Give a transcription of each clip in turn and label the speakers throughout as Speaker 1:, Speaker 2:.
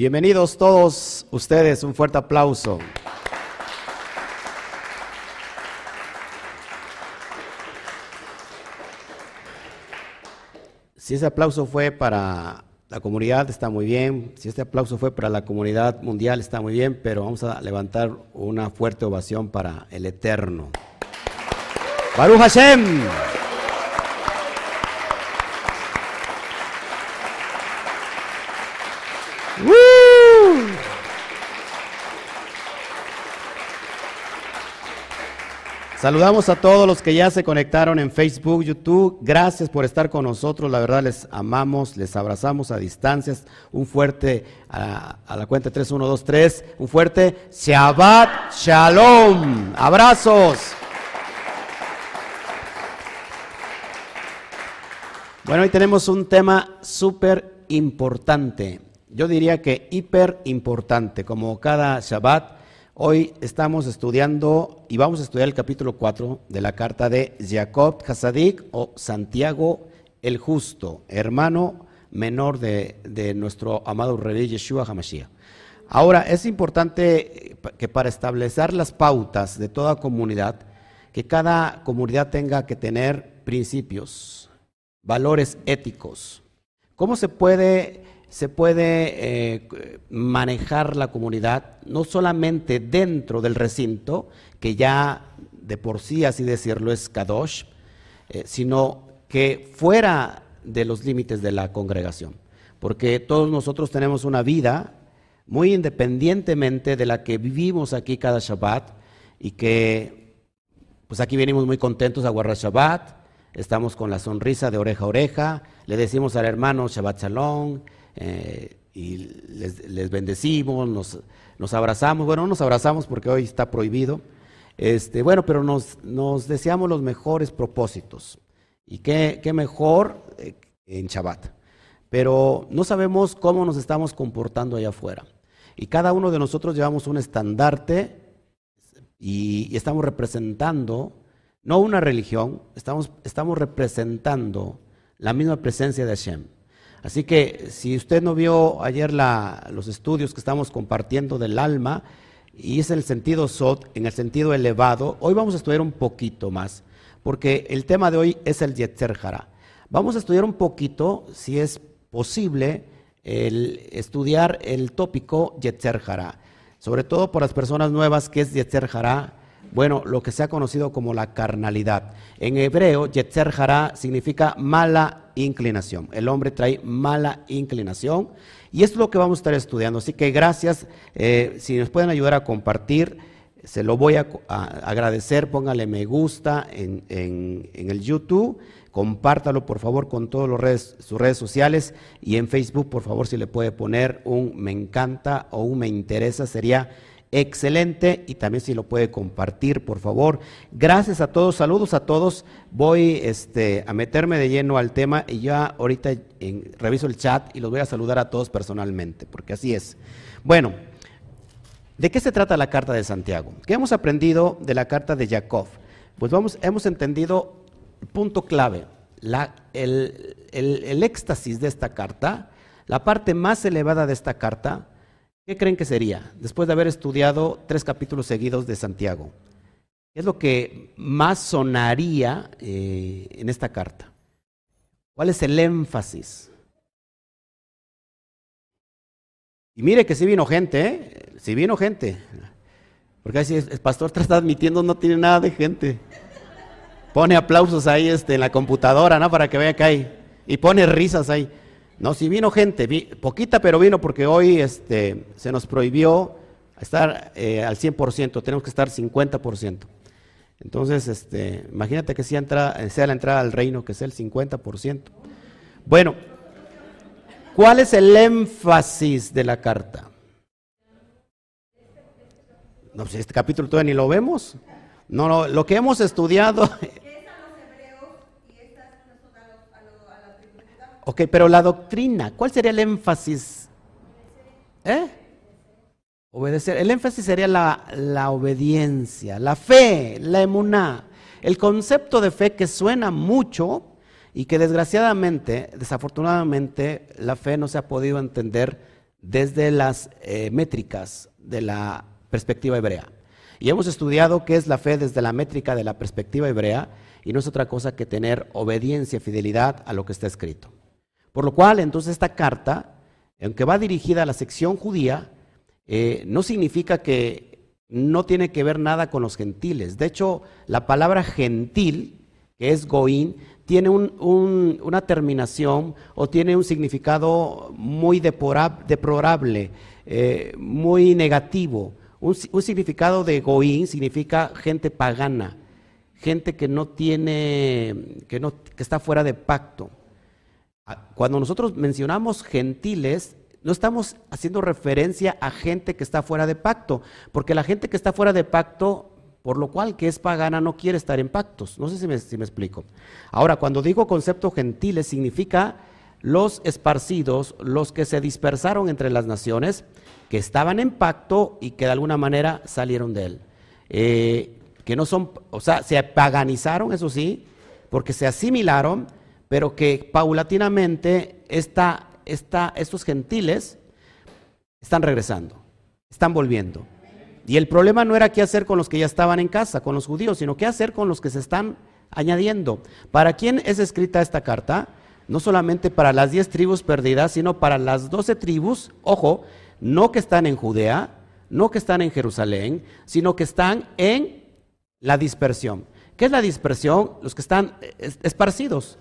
Speaker 1: Bienvenidos todos ustedes, un fuerte aplauso. Si ese aplauso fue para la comunidad, está muy bien. Si este aplauso fue para la comunidad mundial, está muy bien, pero vamos a levantar una fuerte ovación para el Eterno. Baruch Hashem. Saludamos a todos los que ya se conectaron en Facebook, YouTube. Gracias por estar con nosotros. La verdad les amamos, les abrazamos a distancias. Un fuerte a, la cuenta 3, 1, 2, 3. Un fuerte Shabbat Shalom. Abrazos. Bueno, hoy tenemos un tema súper importante. Yo diría que hiper importante, como cada Shabbat Hoy estamos estudiando y vamos a estudiar el capítulo 4 de la carta de Jacob Hasadik o Santiago el Justo, hermano menor de, nuestro amado rey Yeshua HaMashiach. Ahora, es importante que para establecer las pautas de toda comunidad, que cada comunidad tenga que tener principios, valores éticos. ¿Cómo se puede se puede eh, manejar la comunidad no solamente dentro del recinto, que ya de por sí, así decirlo, es Kadosh, eh, sino que fuera de los límites de la congregación. Porque todos nosotros tenemos una vida muy independientemente de la que vivimos aquí cada Shabbat y que pues aquí venimos muy contentos a guardar Shabbat, estamos con la sonrisa de oreja a oreja, le decimos al hermano Shabbat Shalom, eh, y les, bendecimos, nos, abrazamos. Bueno, no nos abrazamos porque hoy está prohibido. Este, bueno, pero nos, deseamos los mejores propósitos. Y qué, mejor eh, en Shabbat. Pero no sabemos cómo nos estamos comportando allá afuera. Y cada uno de nosotros llevamos un estandarte y, estamos representando, no una religión, estamos, estamos representando la misma presencia de Hashem. Así que si usted no vio ayer los estudios que estamos compartiendo del alma, y es el sentido sot, en el sentido elevado, hoy vamos a estudiar un poquito más, porque el tema de hoy es el Yetzer Hara. Vamos a estudiar un poquito, si es posible, el estudiar el tópico Yetzer Hara, sobre todo por las personas nuevas que es Yetzer Hara, bueno, lo que se ha conocido como la carnalidad. En hebreo, Yetzer Hara significa mala inclinación. El hombre trae mala inclinación y esto es lo que vamos a estar estudiando. Así que gracias. Eh, si nos pueden ayudar a compartir, se lo voy a, agradecer. Póngale me gusta en, el YouTube. Compártalo por favor con todas sus redes sociales y en Facebook por favor si le puede poner un me encanta o un me interesa sería excelente y también si lo puede compartir, por favor. Gracias a todos, saludos a todos. Voy este, a meterme de lleno al tema y ya ahorita reviso el chat y los voy a saludar a todos personalmente, porque así es. Bueno, ¿de qué se trata la carta de Santiago? ¿Qué hemos aprendido de la carta de Jacob? Pues vamos, hemos entendido el punto clave, la, el, el éxtasis de esta carta, la parte más elevada de esta carta, ¿Qué creen que sería después de haber estudiado tres capítulos seguidos de Santiago? ¿Qué es lo que más sonaría eh, en esta carta? ¿Cuál es el énfasis? Y mire que sí vino gente, ¿eh? Sí vino gente. Porque así el pastor está admitiendo no tiene nada de gente. Pone aplausos ahí este, en la computadora, ¿no? Para que vea que hay. Y pone risas ahí. No, si vino gente, poquita, pero vino porque hoy este, se nos prohibió estar eh, al 100%, tenemos que estar 50%. Entonces, este, imagínate que sea, entra, sea la entrada al reino, que sea el 50%. Bueno, ¿cuál es el énfasis de la carta? No, si este capítulo todavía ni lo vemos. No, no, lo que hemos estudiado Ok, pero la doctrina, ¿cuál sería el énfasis? ¿Eh? Obedecer. El énfasis sería la, obediencia, la fe, la emuná. El concepto de fe que suena mucho y que desgraciadamente, desafortunadamente, la fe no se ha podido entender desde las eh, métricas de la perspectiva hebrea. Y hemos estudiado qué es la fe desde la métrica de la perspectiva hebrea y no es otra cosa que tener obediencia, fidelidad a lo que está escrito. Por lo cual, entonces, esta carta, aunque va dirigida a la sección judía, eh, no significa que no tiene que ver nada con los gentiles. De hecho, la palabra gentil, que es goín, tiene una terminación o tiene un significado muy deplorable, eh, muy negativo. Un, significado de goín significa gente pagana, gente que no tiene, que, no, que está fuera de pacto. Cuando nosotros mencionamos gentiles, no estamos haciendo referencia a gente que está fuera de pacto, porque la gente que está fuera de pacto, por lo cual que es pagana, no quiere estar en pactos. No sé si me, si me explico. Ahora, cuando digo concepto gentiles, significa los esparcidos, los que se dispersaron entre las naciones, que estaban en pacto y que de alguna manera salieron de él. Eh, que no son, o sea, se paganizaron, eso sí, porque se asimilaron, pero que paulatinamente estos gentiles están regresando, están volviendo. Y el problema no era qué hacer con los que ya estaban en casa, con los judíos, sino qué hacer con los que se están añadiendo. ¿Para quién es escrita esta carta? No solamente para las diez tribus perdidas, sino para las doce tribus, ojo, no que están en Judea, no que están en Jerusalén, sino que están en la dispersión. ¿Qué es la dispersión? Los que están esparcidos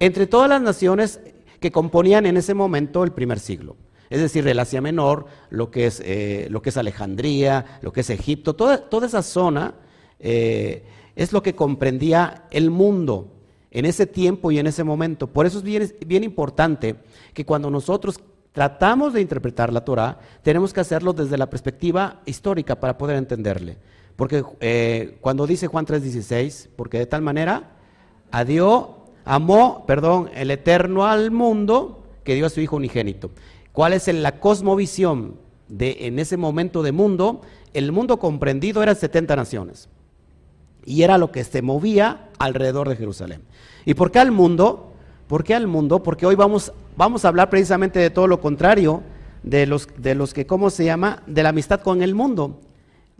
Speaker 1: entre todas las naciones que componían en ese momento el primer siglo. Es decir, el Asia Menor, lo que es, eh, lo que es Alejandría, lo que es Egipto, toda, toda esa zona eh, es lo que comprendía el mundo en ese tiempo y en ese momento. Por eso es bien, importante que cuando nosotros tratamos de interpretar la Torah, tenemos que hacerlo desde la perspectiva histórica para poder entenderle. Porque eh, cuando dice Juan 3:16, porque de tal manera a Dios amó, perdón, el eterno al mundo que dio a su Hijo unigénito. ¿Cuál es la cosmovisión de en ese momento de mundo? El mundo comprendido eran 70 naciones. Y era lo que se movía alrededor de Jerusalén. ¿Y por qué al mundo? ¿Por qué al mundo? Porque hoy vamos, vamos a hablar precisamente de todo lo contrario, de los, de los que, ¿cómo se llama? De la amistad con el mundo.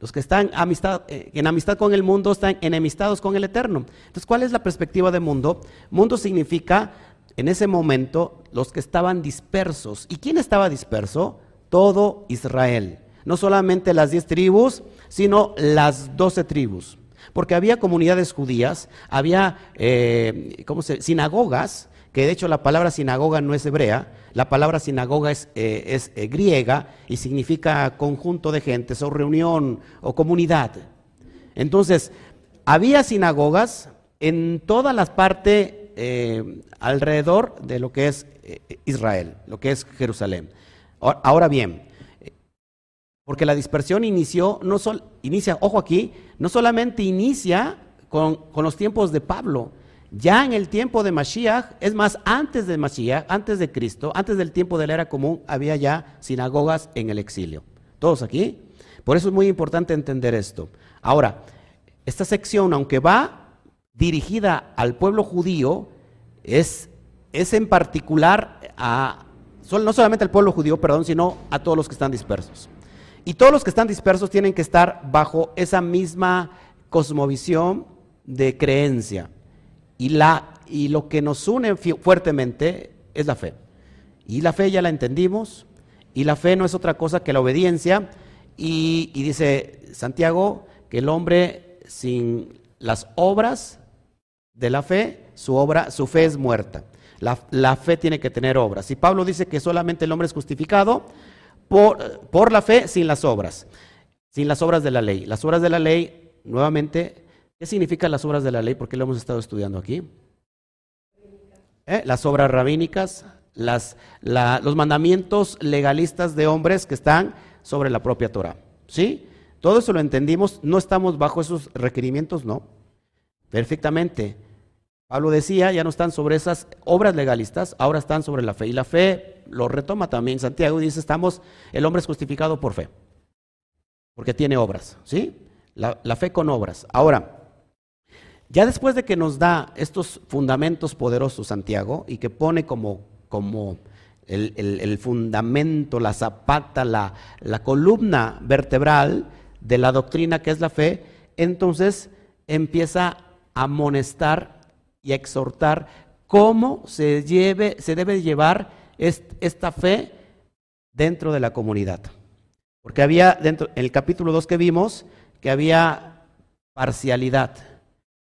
Speaker 1: Los que están amistad, eh, en amistad con el mundo están enemistados con el eterno. Entonces, ¿cuál es la perspectiva de mundo? Mundo significa, en ese momento, los que estaban dispersos. ¿Y quién estaba disperso? Todo Israel. No solamente las diez tribus, sino las doce tribus. Porque había comunidades judías, había eh, ¿cómo se? sinagogas, que de hecho la palabra sinagoga no es hebrea, la palabra sinagoga es, eh, eh, griega y significa conjunto de gentes o reunión o comunidad. Entonces, había sinagogas en todas las partes eh, alrededor de lo que es Israel, lo que es Jerusalén. Ahora bien, porque la dispersión inició, no sol, inicia, ojo aquí, no solamente inicia con, con los tiempos de Pablo, ya en el tiempo de Mashiach, es más, antes de Mashiach, antes de Cristo, antes del tiempo de la era común, había ya sinagogas en el exilio. ¿Todos aquí? Por eso es muy importante entender esto. Ahora, esta sección, aunque va dirigida al pueblo judío, es, es en particular a, no solamente al pueblo judío, perdón, sino a todos los que están dispersos. Y todos los que están dispersos tienen que estar bajo esa misma cosmovisión de creencia. Y, la, y lo que nos une fuertemente es la fe. Y la fe ya la entendimos. Y la fe no es otra cosa que la obediencia. Y, dice Santiago que el hombre sin las obras de la fe, su obra, su fe es muerta. La, la, fe tiene que tener obras. Y Pablo dice que solamente el hombre es justificado por, por, la fe sin las obras, sin las obras de la ley. Las obras de la ley, nuevamente, ¿Qué significan las obras de la ley? Porque lo hemos estado estudiando aquí. ¿Eh? Las obras rabínicas, los mandamientos legalistas de hombres que están sobre la propia Torah. ¿Sí? Todo eso lo entendimos, no estamos bajo esos requerimientos, no. Perfectamente. Pablo decía, ya no están sobre esas obras legalistas, ahora están sobre la fe. Y la fe lo retoma también Santiago dice, estamos, el hombre es justificado por fe, porque tiene obras, ¿sí? La fe con obras. Ahora, ya después de que nos da estos fundamentos poderosos Santiago y que pone como, como el, fundamento, la zapata, la, la columna vertebral de la doctrina que es la fe, entonces empieza a amonestar y a exhortar cómo se, lleve, se debe llevar esta fe dentro de la comunidad. Porque había dentro, en el capítulo 2 que vimos, que había parcialidad.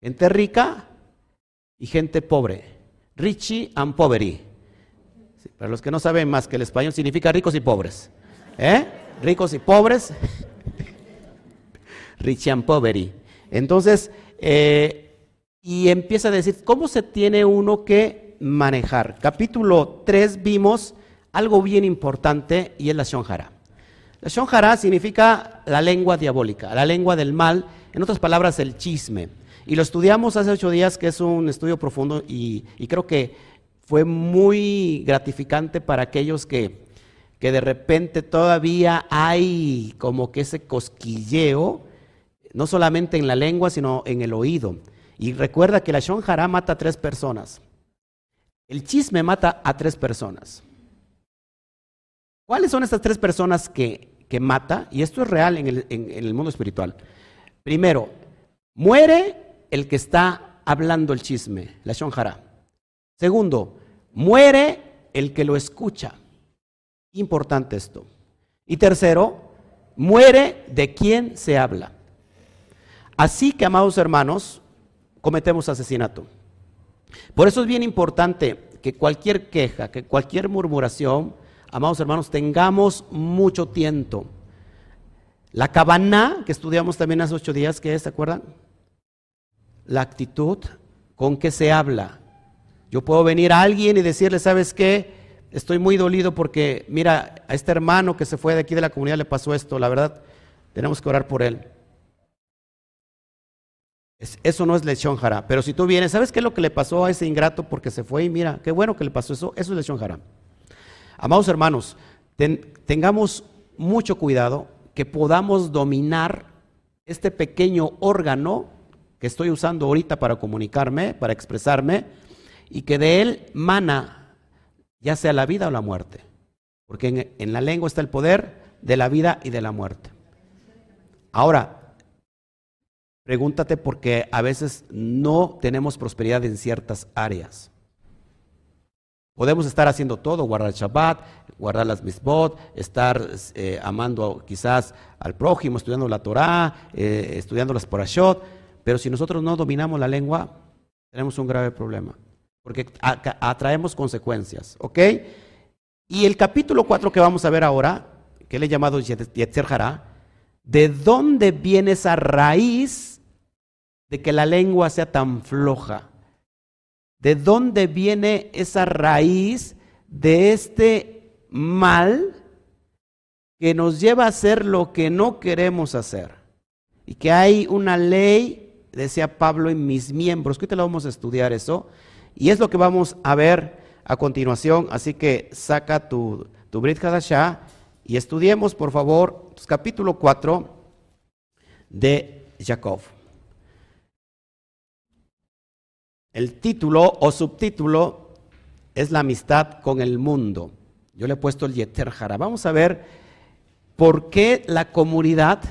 Speaker 1: Gente rica y gente pobre. Richie and poverty. para los que no saben más que el español significa ricos y pobres. ¿Eh? Ricos y pobres. Richie and poverty. Entonces, eh, y empieza a decir, ¿cómo se tiene uno que manejar? Capítulo 3 vimos algo bien importante y es la shonjara. La shonjara significa la lengua diabólica, la lengua del mal, en otras palabras, el chisme. Y lo estudiamos hace ocho días, que es un estudio profundo y, creo que fue muy gratificante para aquellos que, que de repente todavía hay como que ese cosquilleo, no solamente en la lengua, sino en el oído. Y recuerda que la shonjara mata a tres personas. El chisme mata a tres personas. ¿Cuáles son estas tres personas que, que mata? Y esto es real en el, en, el, mundo espiritual. Primero, muere el que está hablando el chisme, la shonjara. Segundo, muere el que lo escucha. Importante esto. Y tercero, muere de quien se habla. Así que, amados hermanos, cometemos asesinato. Por eso es bien importante que cualquier queja, que cualquier murmuración, amados hermanos, tengamos mucho tiento. La cabana que estudiamos también hace ocho días, ¿qué es? ¿Se acuerdan? La actitud con que se habla. Yo puedo venir a alguien y decirle, ¿sabes qué? Estoy muy dolido porque, mira, a este hermano que se fue de aquí de la comunidad le pasó esto. La verdad, tenemos que orar por él. eso no es lesión jara. Pero si tú vienes, ¿sabes qué es lo que le pasó a ese ingrato porque se fue y mira, qué bueno que le pasó eso? Eso es lesión jara. Amados hermanos, tengamos mucho cuidado que podamos dominar este pequeño órgano que estoy usando ahorita para comunicarme, para expresarme, y que de él mana ya sea la vida o la muerte. Porque en, la lengua está el poder de la vida y de la muerte. Ahora, pregúntate por qué a veces no tenemos prosperidad en ciertas áreas. Podemos estar haciendo todo, guardar el Shabbat, guardar las misbot, estar eh, amando quizás al prójimo, estudiando la Torah, eh, estudiando las porashot, pero si nosotros no dominamos la lengua, tenemos un grave problema, porque atraemos consecuencias, ¿ok? Y el capítulo 4 que vamos a ver ahora, que le he llamado Yetzer Hará, ¿de dónde viene esa raíz de que la lengua sea tan floja? ¿De dónde viene esa raíz de este mal que nos lleva a hacer lo que no queremos hacer? Y que hay una ley, decía Pablo, en mis miembros, que te lo vamos a estudiar eso, y es lo que vamos a ver a continuación, así que saca tu, tu Brit y estudiemos, por favor, capítulo 4 de Jacob. El título o subtítulo es la amistad con el mundo. Yo le he puesto el Yeter Jara. Vamos a ver por qué la comunidad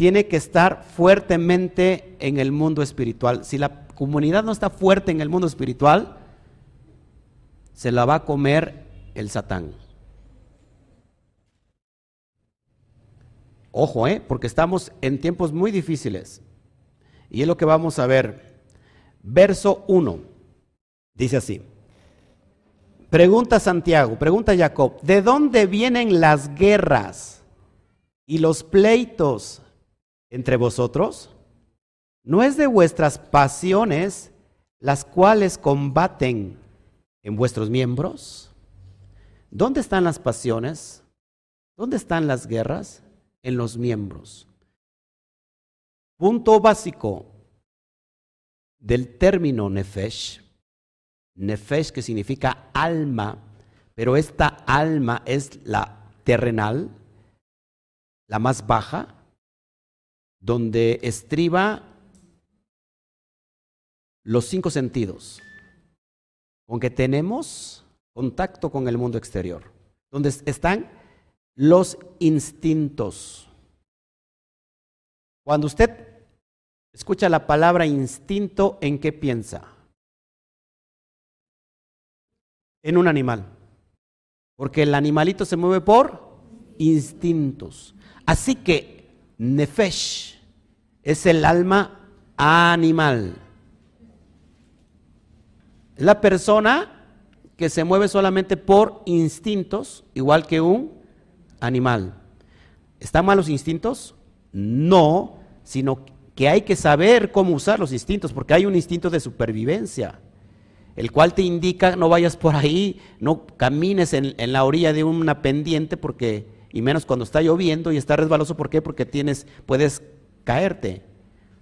Speaker 1: tiene que estar fuertemente en el mundo espiritual. Si la comunidad no está fuerte en el mundo espiritual, se la va a comer el Satán. Ojo, ¿eh? porque estamos en tiempos muy difíciles. Y es lo que vamos a ver verso 1. Dice así. Pregunta Santiago, pregunta Jacob, ¿de dónde vienen las guerras y los pleitos entre vosotros? ¿No es de vuestras pasiones las cuales combaten en vuestros miembros? ¿Dónde están las pasiones? ¿Dónde están las guerras? En los miembros. Punto básico del término nefesh, nefesh que significa alma, pero esta alma es la terrenal, la más baja, donde estriba los cinco sentidos. Aunque tenemos contacto con el mundo exterior, donde están los instintos. Cuando usted escucha la palabra instinto, ¿en qué piensa? En un animal. Porque el animalito se mueve por instintos. Así que Nefesh es el alma animal. Es la persona que se mueve solamente por instintos, igual que un animal. ¿Están mal los instintos? No, sino que hay que saber cómo usar los instintos, porque hay un instinto de supervivencia, el cual te indica no vayas por ahí, no camines en, en la orilla de una pendiente, porque, y menos cuando está lloviendo y está resbaloso, ¿por qué? Porque tienes, puedes caerte.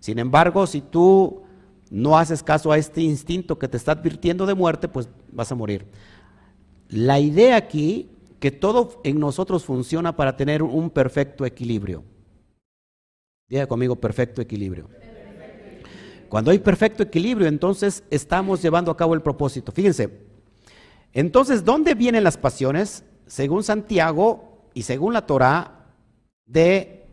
Speaker 1: Sin embargo, si tú no haces caso a este instinto que te está advirtiendo de muerte, pues vas a morir. La idea aquí, que todo en nosotros funciona para tener un perfecto equilibrio. Diga conmigo, perfecto equilibrio. Cuando hay perfecto equilibrio, entonces estamos llevando a cabo el propósito. Fíjense, entonces, ¿dónde vienen las pasiones? Según Santiago y según la Torah, de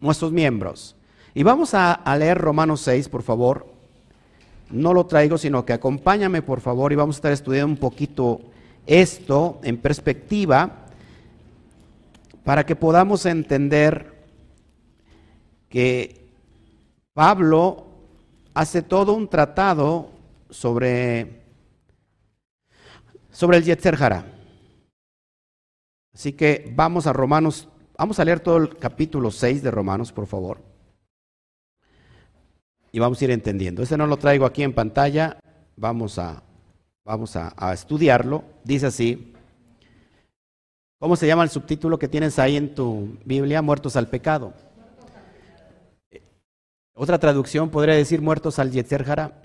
Speaker 1: nuestros miembros. Y vamos a, leer Romanos 6, por favor no lo traigo, sino que acompáñame por favor y vamos a estar estudiando un poquito esto en perspectiva para que podamos entender que Pablo hace todo un tratado sobre, sobre el Yetzer Así que vamos a Romanos, vamos a leer todo el capítulo 6 de Romanos, por favor y vamos a ir entendiendo. Este no lo traigo aquí en pantalla, vamos a, vamos a, estudiarlo. Dice así, ¿cómo se llama el subtítulo que tienes ahí en tu Biblia? Muertos al pecado. Otra traducción podría decir muertos al Yetzer Jara.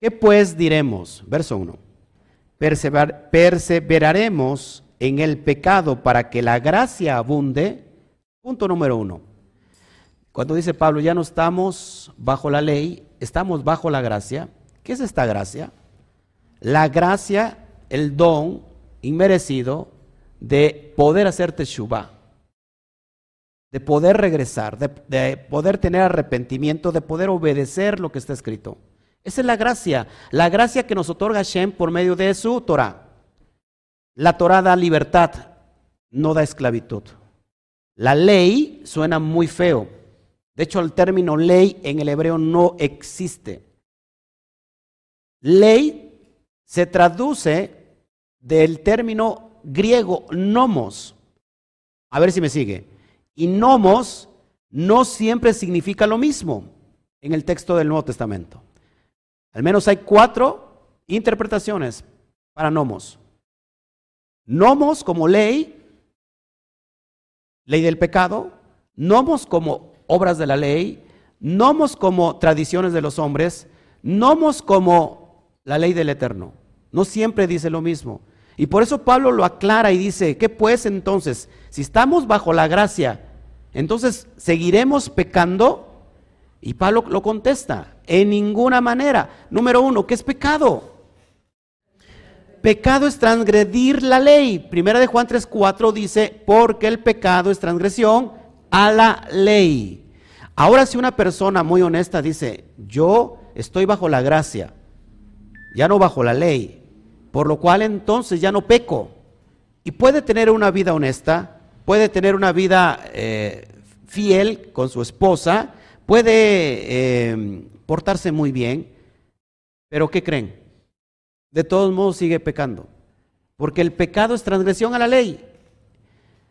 Speaker 1: ¿Qué pues diremos? Verso 1. perseveraremos en el pecado para que la gracia abunde. Punto número uno. Cuando dice Pablo, ya no estamos bajo la ley, estamos bajo la gracia. ¿Qué es esta gracia? La gracia, el don inmerecido de poder hacer teshuva, de poder regresar, de, de, poder tener arrepentimiento, de poder obedecer lo que está escrito. Esa es la gracia, la gracia que nos otorga Hashem por medio de su Torah. La Torah da libertad, no da esclavitud. La ley suena muy feo, de hecho, el término ley en el hebreo no existe. Ley se traduce del término griego nomos. A ver si me sigue. Y nomos no siempre significa lo mismo en el texto del Nuevo Testamento. Al menos hay cuatro interpretaciones para nomos. Nomos como ley, ley del pecado, nomos como obras de la ley, nomos como tradiciones de los hombres, nomos como la ley del eterno. No siempre dice lo mismo. Y por eso Pablo lo aclara y dice, ¿qué pues entonces? Si estamos bajo la gracia, entonces ¿seguiremos pecando? Y Pablo lo contesta, en ninguna manera. Número uno, ¿qué es pecado? Pecado es transgredir la ley. Primera de Juan 3:4 dice, porque el pecado es transgresión a la ley. Ahora si una persona muy honesta dice, yo estoy bajo la gracia, ya no bajo la ley, por lo cual entonces ya no peco, y puede tener una vida honesta, puede tener una vida eh, fiel con su esposa, puede eh, portarse muy bien, pero ¿qué creen? De todos modos sigue pecando, porque el pecado es transgresión a la ley.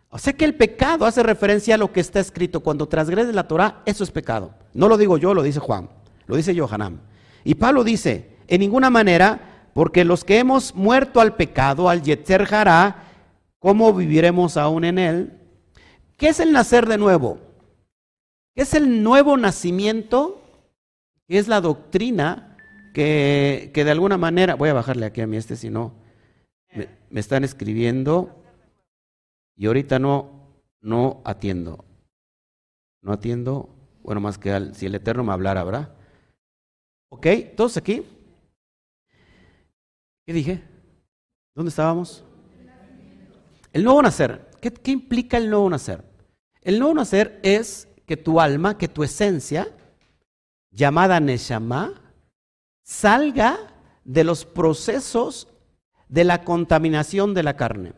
Speaker 1: O sea que el pecado hace referencia a lo que está escrito. Cuando transgrede la Torah, eso es pecado. No lo digo yo, lo dice Juan, lo dice Johanam. Y Pablo dice, en ninguna manera, porque los que hemos muerto al pecado, al Yetzer Hará, ¿cómo viviremos aún en él? ¿Qué es el nacer de nuevo? ¿Qué es el nuevo nacimiento? ¿Qué es la doctrina que, que, de alguna manera, voy a bajarle aquí a mí este, si no, me, me están escribiendo y ahorita no, no atiendo. No atiendo, bueno, más que al, si el Eterno me hablara, ¿verdad? ¿Ok? ¿Todos aquí? ¿Qué dije? ¿Dónde estábamos? El nuevo nacer. ¿Qué, ¿Qué, implica el nuevo nacer? El nuevo nacer es que tu alma, que tu esencia, llamada Neshama, salga de los procesos de la contaminación de la carne.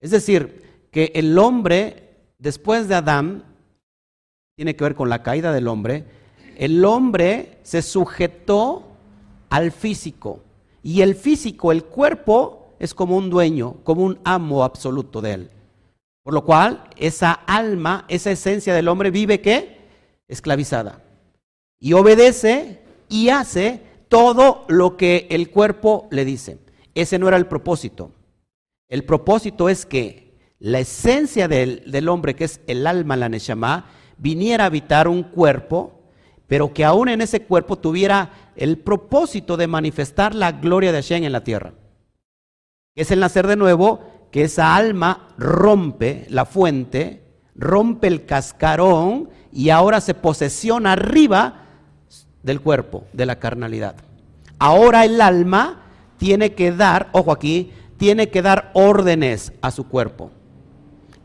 Speaker 1: Es decir, que el hombre, después de Adán, tiene que ver con la caída del hombre, el hombre se sujetó al físico. Y el físico, el cuerpo, es como un dueño, como un amo absoluto de él. Por lo cual, esa alma, esa esencia del hombre vive qué? Esclavizada. Y obedece y hace todo lo que el cuerpo le dice. Ese no era el propósito. El propósito es que la esencia del, hombre, que es el alma, la Neshama, viniera a habitar un cuerpo, pero que aún en ese cuerpo tuviera el propósito de manifestar la gloria de Hashem en la tierra. Es el nacer de nuevo, que esa alma rompe la fuente, rompe el cascarón y ahora se posesiona arriba del cuerpo, de la carnalidad. Ahora el alma tiene que dar, ojo aquí, tiene que dar órdenes a su cuerpo.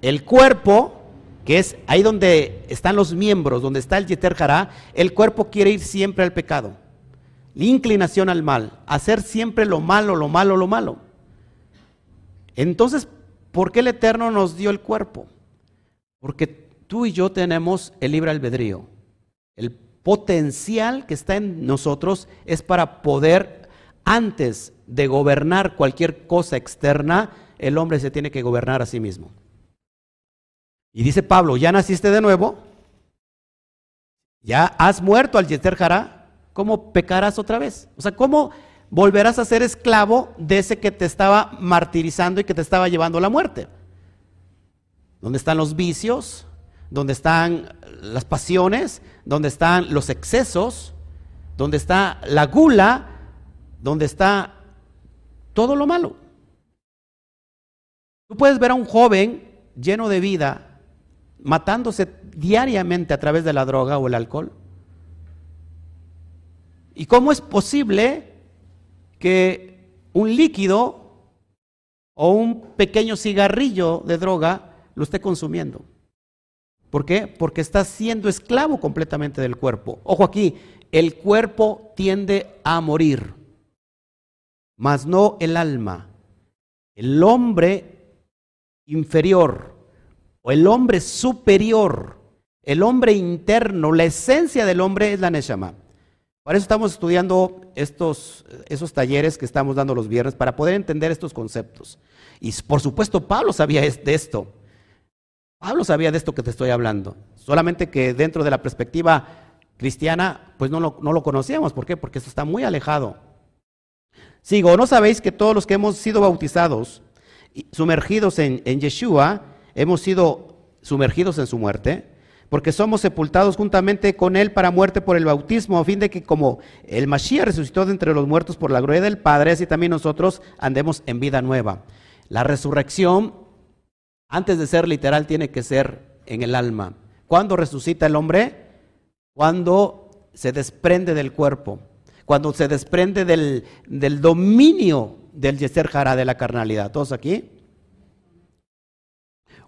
Speaker 1: El cuerpo, que es ahí donde están los miembros, donde está el Yeter Hará, el cuerpo quiere ir siempre al pecado. La inclinación al mal, hacer siempre lo malo, lo malo, lo malo. Entonces, ¿por qué el Eterno nos dio el cuerpo? Porque tú y yo tenemos el libre albedrío. El potencial que está en nosotros es para poder, antes de gobernar cualquier cosa externa, el hombre se tiene que gobernar a sí mismo. Y dice Pablo, ¿ya naciste de nuevo? ¿Ya has muerto al Yeter Hará? ¿Cómo pecarás otra vez? O sea, ¿cómo volverás a ser esclavo de ese que te estaba martirizando y que te estaba llevando a la muerte? ¿Dónde están los vicios? donde están las pasiones, donde están los excesos, donde está la gula, donde está todo lo malo. Tú puedes ver a un joven lleno de vida, matándose diariamente a través de la droga o el alcohol. ¿Y cómo es posible que un líquido o un pequeño cigarrillo de droga lo esté consumiendo? ¿Por qué? Porque está siendo esclavo completamente del cuerpo. Ojo aquí, el cuerpo tiende a morir, mas no el alma. El hombre inferior o el hombre superior, el hombre interno, la esencia del hombre es la Neshama. Para eso estamos estudiando estos, esos talleres que estamos dando los viernes para poder entender estos conceptos. Y por supuesto Pablo sabía de esto. Pablo sabía de esto que te estoy hablando, solamente que dentro de la perspectiva cristiana, pues no lo, no lo conocíamos. ¿Por qué? Porque esto está muy alejado. Sigo, ¿no sabéis que todos los que hemos sido bautizados, sumergidos en, en Yeshua, hemos sido sumergidos en su muerte? Porque somos sepultados juntamente con Él para muerte por el bautismo, a fin de que como el Mashiach resucitó de entre los muertos por la gloria del Padre, así también nosotros andemos en vida nueva. La resurrección antes de ser literal, tiene que ser en el alma. ¿Cuándo resucita el hombre? Cuando se desprende del cuerpo, cuando se desprende del, dominio del yeser jara de la carnalidad. ¿Todos aquí?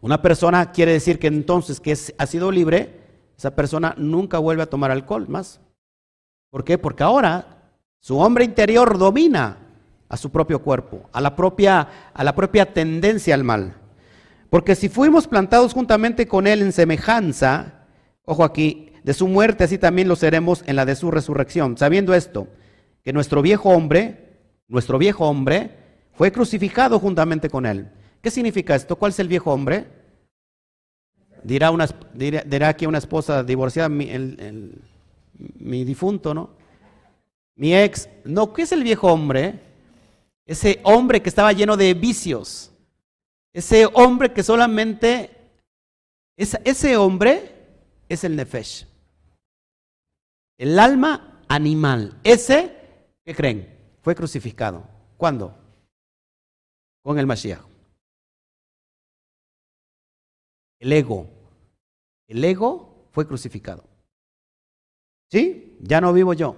Speaker 1: Una persona quiere decir que entonces que ha sido libre, esa persona nunca vuelve a tomar alcohol más. ¿Por qué? Porque ahora su hombre interior domina a su propio cuerpo, a la propia, a la propia tendencia al mal. Porque si fuimos plantados juntamente con Él en semejanza, ojo aquí, de su muerte, así también lo seremos en la de su resurrección. Sabiendo esto, que nuestro viejo hombre, nuestro viejo hombre, fue crucificado juntamente con Él. ¿Qué significa esto? ¿Cuál es el viejo hombre? Dirá, una, dirá, aquí una esposa divorciada, mi, mi difunto, ¿no? Mi ex. No, ¿qué es el viejo hombre? Ese hombre que estaba lleno de vicios ese hombre que solamente, ese hombre es el Nefesh. El alma animal. Ese, ¿qué creen? Fue crucificado. ¿Cuándo? Con el Mashiach. El ego. El ego fue crucificado. ¿Sí? Ya no vivo yo.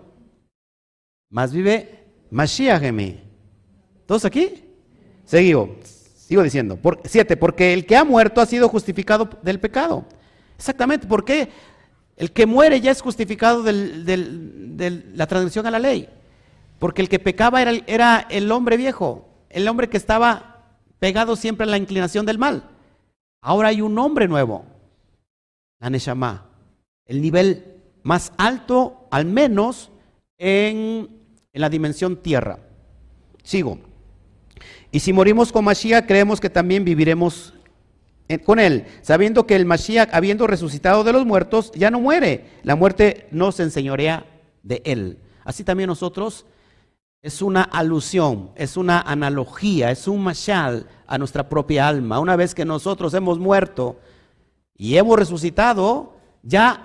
Speaker 1: Más vive Mashiach en mí. ¿Todos aquí? Seguido, sigo diciendo. siete, porque el que ha muerto ha sido justificado del pecado. Exactamente, ¿por qué? El que muere ya es justificado de la transgresión a la ley. Porque el que pecaba era, era el hombre viejo, el hombre que estaba pegado siempre a la inclinación del mal. Ahora hay un hombre nuevo, la Neshama, el nivel más alto, al menos en, en la dimensión tierra. Sigo. Y si morimos con Mashiach, creemos que también viviremos con él, sabiendo que el Mashiach, habiendo resucitado de los muertos, ya no muere. La muerte no se enseñorea de él. Así también nosotros es una alusión, es una analogía, es un mashal a nuestra propia alma. Una vez que nosotros hemos muerto y hemos resucitado, ya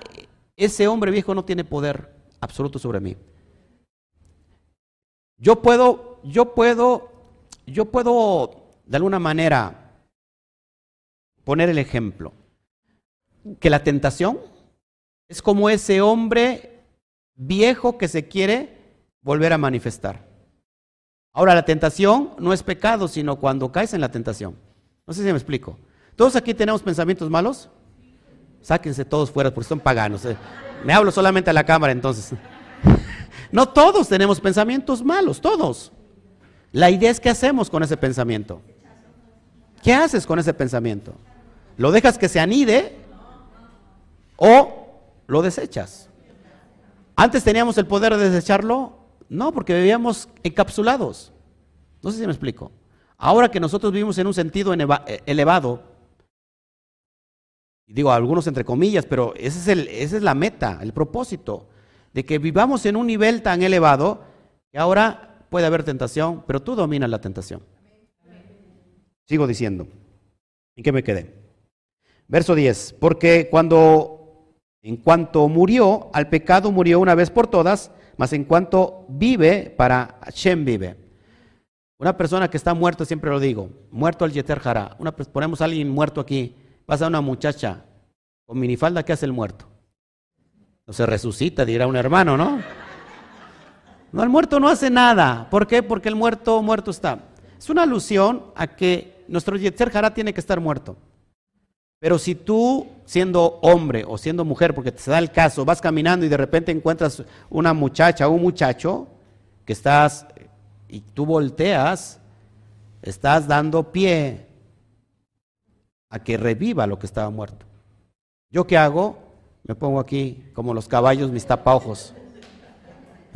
Speaker 1: ese hombre viejo no tiene poder absoluto sobre mí. Yo puedo, yo puedo, yo puedo de alguna manera poner el ejemplo, que la tentación es como ese hombre viejo que se quiere volver a manifestar. Ahora, la tentación no es pecado, sino cuando caes en la tentación. No sé si me explico. ¿Todos aquí tenemos pensamientos malos? Sáquense todos fuera porque son paganos. Eh. Me hablo solamente a la cámara entonces. No todos tenemos pensamientos malos, todos. La idea es qué hacemos con ese pensamiento. ¿Qué haces con ese pensamiento? ¿Lo dejas que se anide o lo desechas? Antes teníamos el poder de desecharlo, no, porque vivíamos encapsulados. No sé si me explico. Ahora que nosotros vivimos en un sentido eh, elevado, digo algunos entre comillas, pero ese es el, esa es la meta, el propósito, de que vivamos en un nivel tan elevado que ahora puede haber tentación, pero tú dominas la tentación. Sigo diciendo. ¿En qué me quedé? Verso 10, porque cuando, en cuanto murió, al pecado murió una vez por todas, mas en cuanto vive, para Hashem vive. Una persona que está muerta, siempre lo digo, muerto al Yeter Jara. Ponemos a alguien muerto aquí, pasa una muchacha con minifalda, ¿qué hace el muerto? No se resucita, dirá un hermano, ¿no? No, el muerto no hace nada. ¿Por qué? Porque el muerto, muerto está. Es una alusión a que nuestro Yetzer Jara tiene que estar muerto. Pero si tú, siendo hombre o siendo mujer, porque te da el caso, vas caminando y de repente encuentras una muchacha o un muchacho que estás y tú volteas, estás dando pie a que reviva lo que estaba muerto. ¿Yo qué hago? Me pongo aquí como los caballos, mis tapaojos.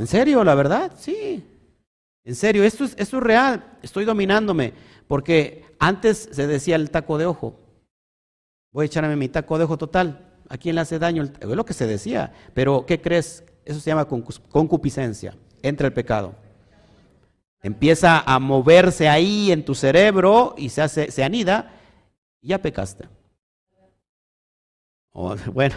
Speaker 1: ¿En serio, la verdad? Sí. En serio, esto es, esto es real. Estoy dominándome. Porque antes se decía el taco de ojo. Voy a echarme mi taco de ojo total. ¿A quién le hace daño? Es lo que se decía. Pero, ¿qué crees? Eso se llama concupiscencia. Entra el pecado. Empieza a moverse ahí en tu cerebro y se, hace, se anida y ya pecaste. bueno,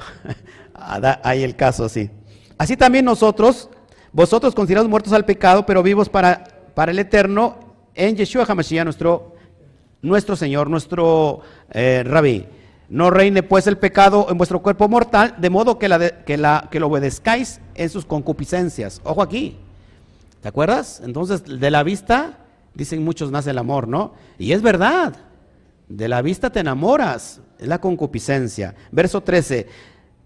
Speaker 1: hay el caso así. Así también nosotros, vosotros considerados muertos al pecado, pero vivos para, para el eterno en Yeshua HaMashiach, nuestro, nuestro Señor, nuestro eh, Rabí. No reine pues el pecado en vuestro cuerpo mortal, de modo que, la que, la, que lo obedezcáis en sus concupiscencias. Ojo aquí. ¿Te acuerdas? Entonces, de la vista, dicen muchos, nace el amor, ¿no? Y es verdad. De la vista te enamoras. Es la concupiscencia. Verso 13.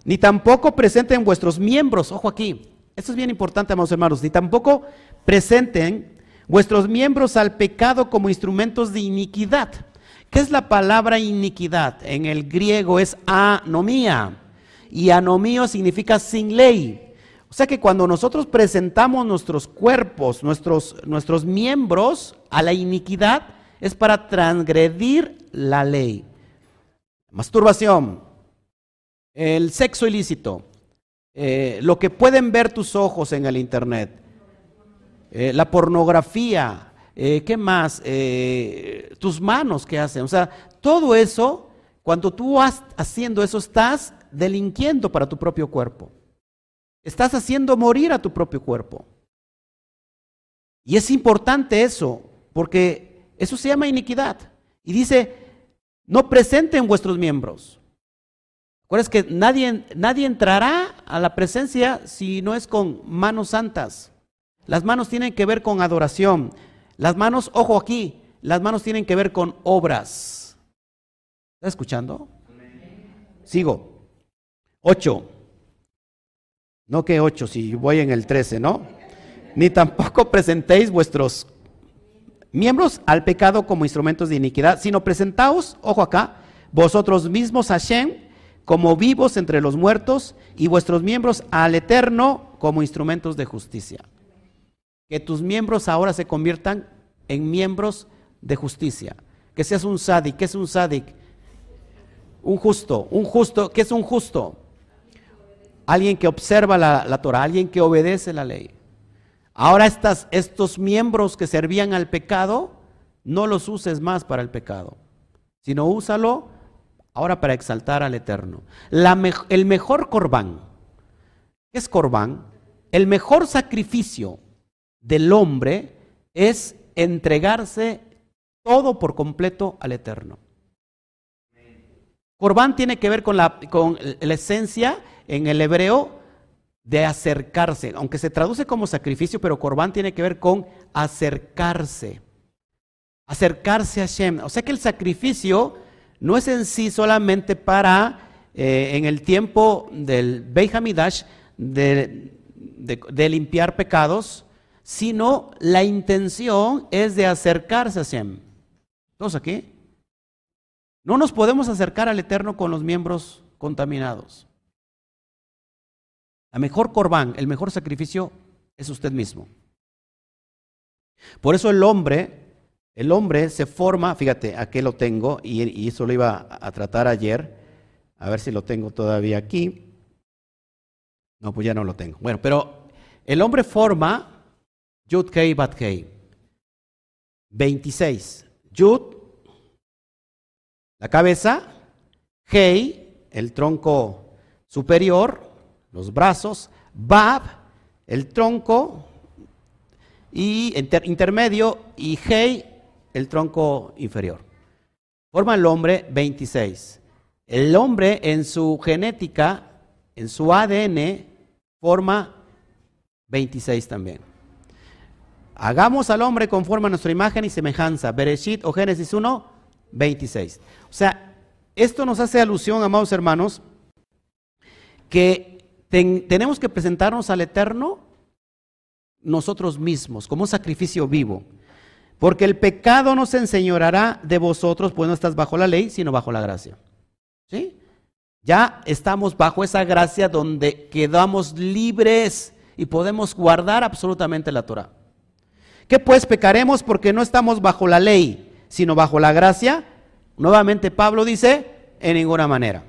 Speaker 1: Ni tampoco presenten vuestros miembros. Ojo aquí. Esto es bien importante, amados hermanos. Ni tampoco presenten vuestros miembros al pecado como instrumentos de iniquidad ¿Qué es la palabra iniquidad? En el griego es anomía. Y anomío significa sin ley. O sea que cuando nosotros presentamos nuestros cuerpos, nuestros, nuestros miembros a la iniquidad, es para transgredir la ley. Masturbación, el sexo ilícito, eh, lo que pueden ver tus ojos en el Internet, eh, la pornografía, eh, ¿qué más? Tus manos, ¿qué hacen? O sea, todo eso, cuando tú vas haciendo eso, estás delinquiendo para tu propio cuerpo. Estás haciendo morir a tu propio cuerpo. Y es importante eso, porque eso se llama iniquidad. Y dice, no presenten vuestros miembros. Acuérdense que nadie, nadie entrará a la presencia si no es con manos santas. Las manos tienen que ver con adoración. Las manos, ojo aquí, las manos tienen que ver con obras. ¿Está escuchando? Sigo. Ocho. No que ocho, si voy en el trece, ¿no? Ni tampoco presentéis vuestros miembros al pecado como instrumentos de iniquidad, sino presentaos, ojo acá, vosotros mismos a Shem como vivos entre los muertos y vuestros miembros al Eterno como instrumentos de justicia. Que tus miembros ahora se conviertan en miembros de justicia. Que seas un sádic. ¿Qué es un sádic? Un justo. Un justo. ¿Qué es un justo? Alguien que observa la, la Torah, alguien que obedece la ley. Ahora estas, estos miembros que servían al pecado, no los uses más para el pecado, sino úsalo ahora para exaltar al Eterno. el mejor corbán, ¿qué es corbán? El mejor sacrificio del hombre es entregarse todo por completo al Eterno. Corbán tiene que ver con la, con la esencia en el hebreo de acercarse, aunque se traduce como sacrificio, pero corbán tiene que ver con acercarse. Acercarse a Shem. O sea que el sacrificio no es en sí solamente para, eh, en el tiempo del Beihamidash, de, de, limpiar pecados, sino la intención es de acercarse a Shem. ¿Todos aquí? No nos podemos acercar al Eterno con los miembros contaminados. La mejor corbán, el mejor sacrificio es usted mismo. Por eso el hombre, el hombre se forma, fíjate, aquí lo tengo y, eso lo iba a tratar ayer, a ver si lo tengo todavía aquí. No, pues ya no lo tengo. Bueno, pero el hombre forma Yud Kei Bat Kei. 26. Yud, la cabeza, Hei, el tronco superior, los brazos, Bab, el tronco, y intermedio, y Hei, el tronco inferior. Forma el hombre 26. El hombre en su genética, en su ADN, forma 26 también. Hagamos al hombre conforme a nuestra imagen y semejanza. Bereshit o Génesis 1, 26. O sea, esto nos hace alusión, amados hermanos, que tenemos que presentarnos al Eterno nosotros mismos, como un sacrificio vivo. Porque el pecado no se enseñorará de vosotros, pues no estás bajo la ley, sino bajo la gracia. ¿Sí? Ya estamos bajo esa gracia donde quedamos libres y podemos guardar absolutamente la Torah. ¿Qué pues pecaremos porque no estamos bajo la ley, sino bajo la gracia? Nuevamente Pablo dice, en ninguna manera.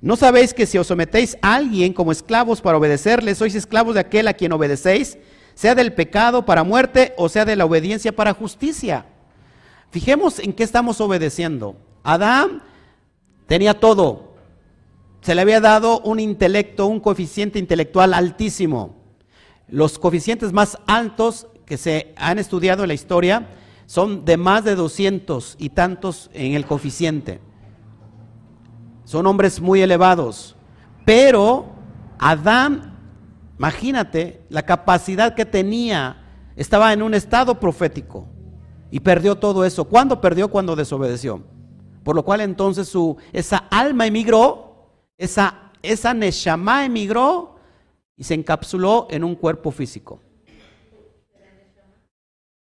Speaker 1: ¿No sabéis que si os sometéis a alguien como esclavos para obedecerle, sois esclavos de aquel a quien obedecéis, sea del pecado para muerte o sea de la obediencia para justicia? Fijemos en qué estamos obedeciendo. Adán tenía todo. Se le había dado un intelecto, un coeficiente intelectual altísimo. Los coeficientes más altos que se han estudiado en la historia son de más de 200 y tantos en el coeficiente. Son hombres muy elevados. Pero Adán, imagínate la capacidad que tenía, estaba en un estado profético y perdió todo eso. ¿Cuándo perdió? Cuando desobedeció. Por lo cual entonces su, esa alma emigró, esa, esa neshama emigró y se encapsuló en un cuerpo físico.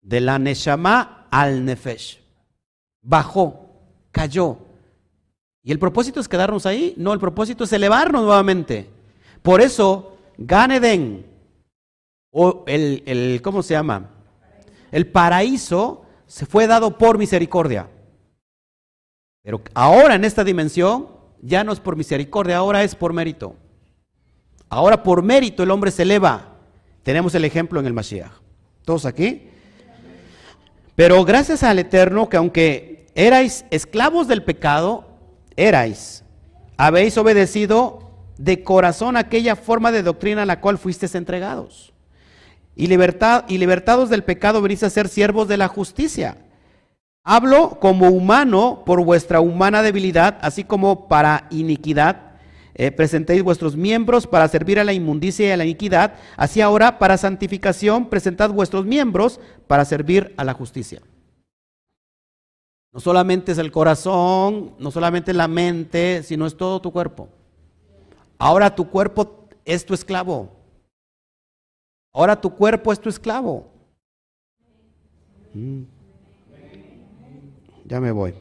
Speaker 1: De la neshama al nefesh. Bajó, cayó. ¿Y el propósito es quedarnos ahí? No, el propósito es elevarnos nuevamente. Por eso, Ganeden, o el, el, ¿cómo se llama? El paraíso se fue dado por misericordia. Pero ahora en esta dimensión ya no es por misericordia, ahora es por mérito. Ahora por mérito el hombre se eleva. Tenemos el ejemplo en el Mashiach. ¿Todos aquí? Pero gracias al Eterno que aunque erais esclavos del pecado, erais, habéis obedecido de corazón aquella forma de doctrina a la cual fuisteis entregados. Y, libertad, y libertados del pecado venís a ser siervos de la justicia. Hablo como humano por vuestra humana debilidad, así como para iniquidad. Eh, presentéis vuestros miembros para servir a la inmundicia y a la iniquidad. Así ahora, para santificación, presentad vuestros miembros para servir a la justicia. No solamente es el corazón, no solamente la mente, sino es todo tu cuerpo. Ahora tu cuerpo es tu esclavo. Ahora tu cuerpo es tu esclavo. Mm. Ya me voy.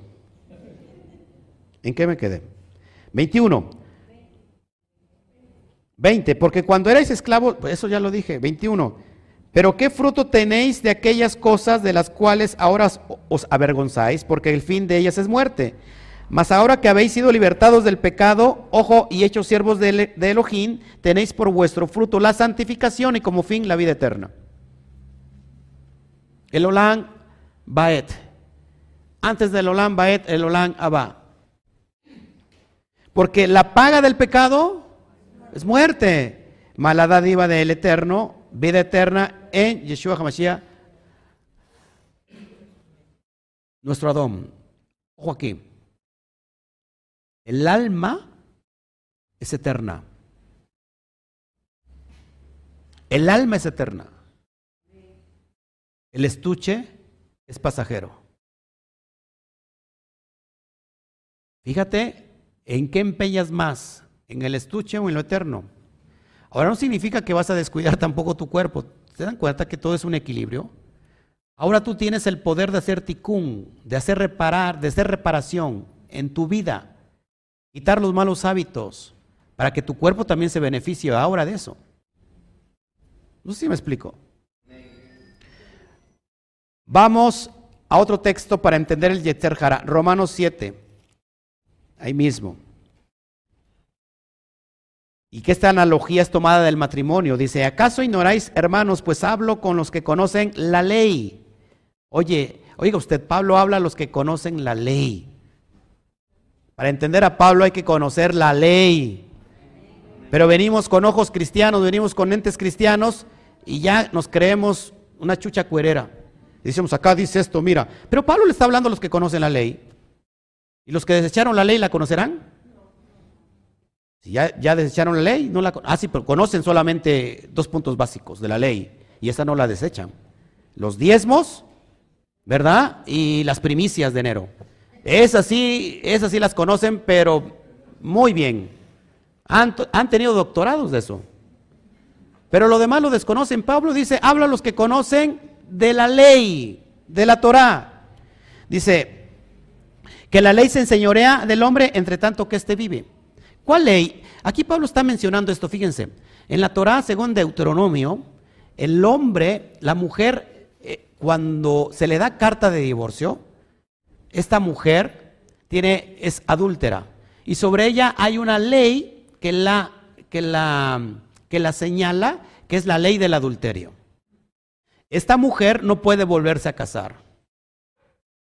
Speaker 1: ¿En qué me quedé? 21. 20. Porque cuando erais esclavos, pues eso ya lo dije. 21 pero ¿qué fruto tenéis de aquellas cosas de las cuales ahora os avergonzáis? Porque el fin de ellas es muerte. Mas ahora que habéis sido libertados del pecado, ojo, y hechos siervos de, Elohim, tenéis por vuestro fruto la santificación y como fin la vida eterna. El Olam Baet. Antes del Olam Baet, el Olam Abba. Porque la paga del pecado es muerte. Malada diva del Eterno vida eterna en Yeshua HaMashiach, nuestro Adón. Ojo aquí. El alma es eterna. El alma es eterna. El estuche es pasajero. Fíjate en qué empeñas más, en el estuche o en lo eterno. Ahora no significa que vas a descuidar tampoco tu cuerpo. ¿Se dan cuenta que todo es un equilibrio? Ahora tú tienes el poder de hacer ticún, de hacer reparar, de hacer reparación en tu vida, quitar los malos hábitos, para que tu cuerpo también se beneficie ahora de eso. No sé si me explico. Vamos a otro texto para entender el Yeter Jara, Romanos 7, ahí mismo. Y que esta analogía es tomada del matrimonio. Dice, ¿acaso ignoráis, hermanos? Pues hablo con los que conocen la ley. Oye, oiga usted, Pablo habla a los que conocen la ley. Para entender a Pablo hay que conocer la ley. Pero venimos con ojos cristianos, venimos con entes cristianos y ya nos creemos una chucha cuerera. Decimos, acá dice esto, mira. Pero Pablo le está hablando a los que conocen la ley. ¿Y los que desecharon la ley la conocerán? Si ya, desecharon la ley, no la ah, sí, pero conocen solamente dos puntos básicos de la ley y esa no la desechan. Los diezmos, ¿verdad? Y las primicias de enero. Esas sí, esas sí las conocen, pero muy bien. Han, han tenido doctorados de eso. Pero lo demás lo desconocen. Pablo dice, habla a los que conocen de la ley, de la Torah. Dice, que la ley se enseñorea del hombre entre tanto que éste vive. ¿Cuál ley? Aquí Pablo está mencionando esto, fíjense. En la Torá, según Deuteronomio, el hombre, la mujer, eh, cuando se le da carta de divorcio, esta mujer tiene, es adúltera. Y sobre ella hay una ley que la, que la, que la señala, que es la ley del adulterio. Esta mujer no puede volverse a casar.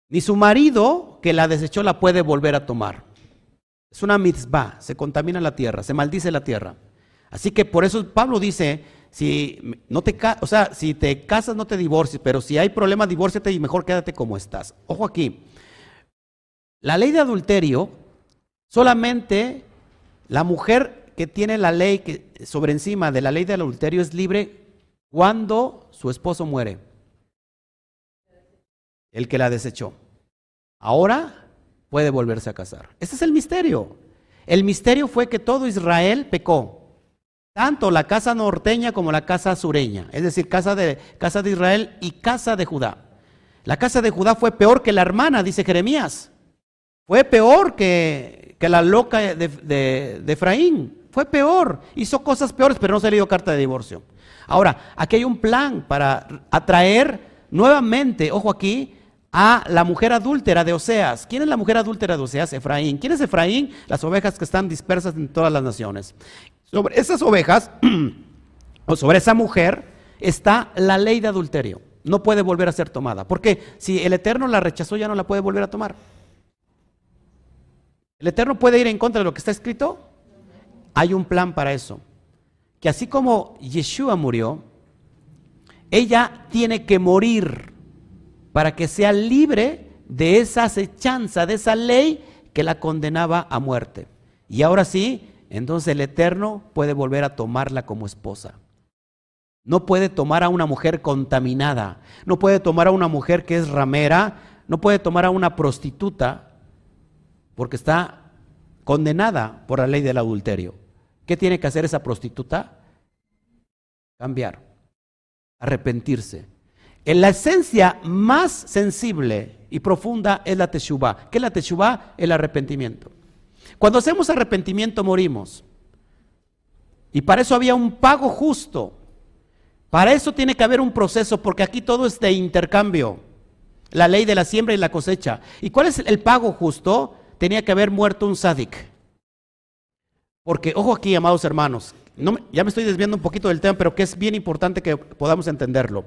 Speaker 1: Ni su marido, que la desechó, la puede volver a tomar. Es una mitzvah, se contamina la tierra, se maldice la tierra. Así que por eso Pablo dice, si no te, o sea, si te casas no te divorcies, pero si hay problema divórciate y mejor quédate como estás. Ojo aquí. La ley de adulterio, solamente la mujer que tiene la ley que, sobre encima de la ley del adulterio es libre cuando su esposo muere. El que la desechó. Ahora puede volverse a casar. Ese es el misterio. El misterio fue que todo Israel pecó, tanto la casa norteña como la casa sureña, es decir, casa de, casa de Israel y casa de Judá. La casa de Judá fue peor que la hermana, dice Jeremías. Fue peor que, que la loca de, de, Efraín. Fue peor. Hizo cosas peores, pero no se le dio carta de divorcio. Ahora, aquí hay un plan para atraer nuevamente, ojo aquí, a la mujer adúltera de Oseas. ¿Quién es la mujer adúltera de Oseas? Efraín. ¿Quién es Efraín? Las ovejas que están dispersas en todas las naciones. Sobre esas ovejas, o sobre esa mujer, está la ley de adulterio. No puede volver a ser tomada. Porque si el Eterno la rechazó, ya no la puede volver a tomar. ¿El Eterno puede ir en contra de lo que está escrito? Hay un plan para eso. Que así como Yeshua murió, ella tiene que morir para que sea libre de esa acechanza, de esa ley que la condenaba a muerte. Y ahora sí, entonces el Eterno puede volver a tomarla como esposa. No puede tomar a una mujer contaminada, no puede tomar a una mujer que es ramera, no puede tomar a una prostituta porque está condenada por la ley del adulterio. ¿Qué tiene que hacer esa prostituta? Cambiar, arrepentirse. En la esencia más sensible y profunda es la teshuva. ¿Qué es la teshuva? El arrepentimiento. Cuando hacemos arrepentimiento morimos. Y para eso había un pago justo. Para eso tiene que haber un proceso, porque aquí todo es de intercambio. La ley de la siembra y la cosecha. ¿Y cuál es el pago justo? Tenía que haber muerto un sádic. Porque, ojo aquí, amados hermanos, ya me estoy desviando un poquito del tema, pero que es bien importante que podamos entenderlo.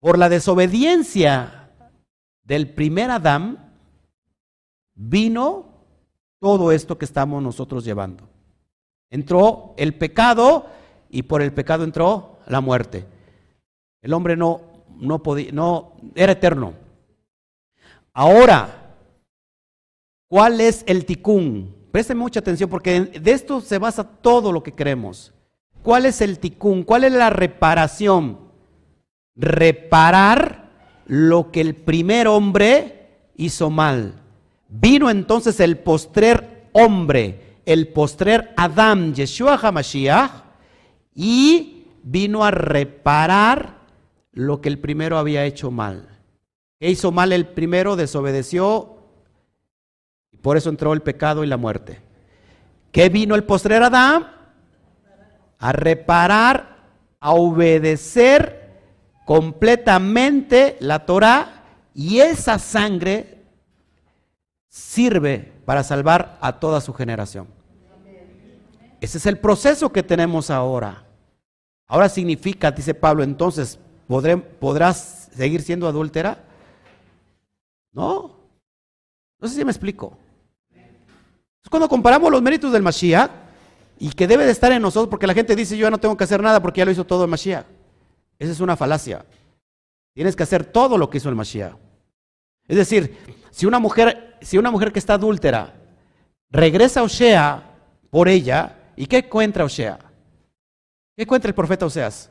Speaker 1: Por la desobediencia del primer Adán, vino todo esto que estamos nosotros llevando. Entró el pecado y por el pecado entró la muerte. El hombre no, no podía, no, era eterno. Ahora, ¿cuál es el ticún? Presten mucha atención porque de esto se basa todo lo que queremos. ¿Cuál es el ticún? ¿Cuál es la reparación? Reparar lo que el primer hombre hizo mal. Vino entonces el postrer hombre, el postrer Adam, Yeshua HaMashiach, y vino a reparar lo que el primero había hecho mal. ¿Qué hizo mal el primero? Desobedeció y por eso entró el pecado y la muerte. ¿Qué vino el postrer Adán? A reparar, a obedecer completamente la Torah y esa sangre sirve para salvar a toda su generación. Ese es el proceso que tenemos ahora. Ahora significa, dice Pablo, entonces, ¿podrás seguir siendo adúltera? No. No sé si me explico. Cuando comparamos los méritos del Mashiach y que debe de estar en nosotros, porque la gente dice, yo ya no tengo que hacer nada porque ya lo hizo todo el Mashiach. Esa es una falacia. Tienes que hacer todo lo que hizo el Mashiach. Es decir, si una mujer, si una mujer que está adúltera regresa a Osea por ella, ¿y qué encuentra Osea? ¿Qué encuentra el profeta Oseas?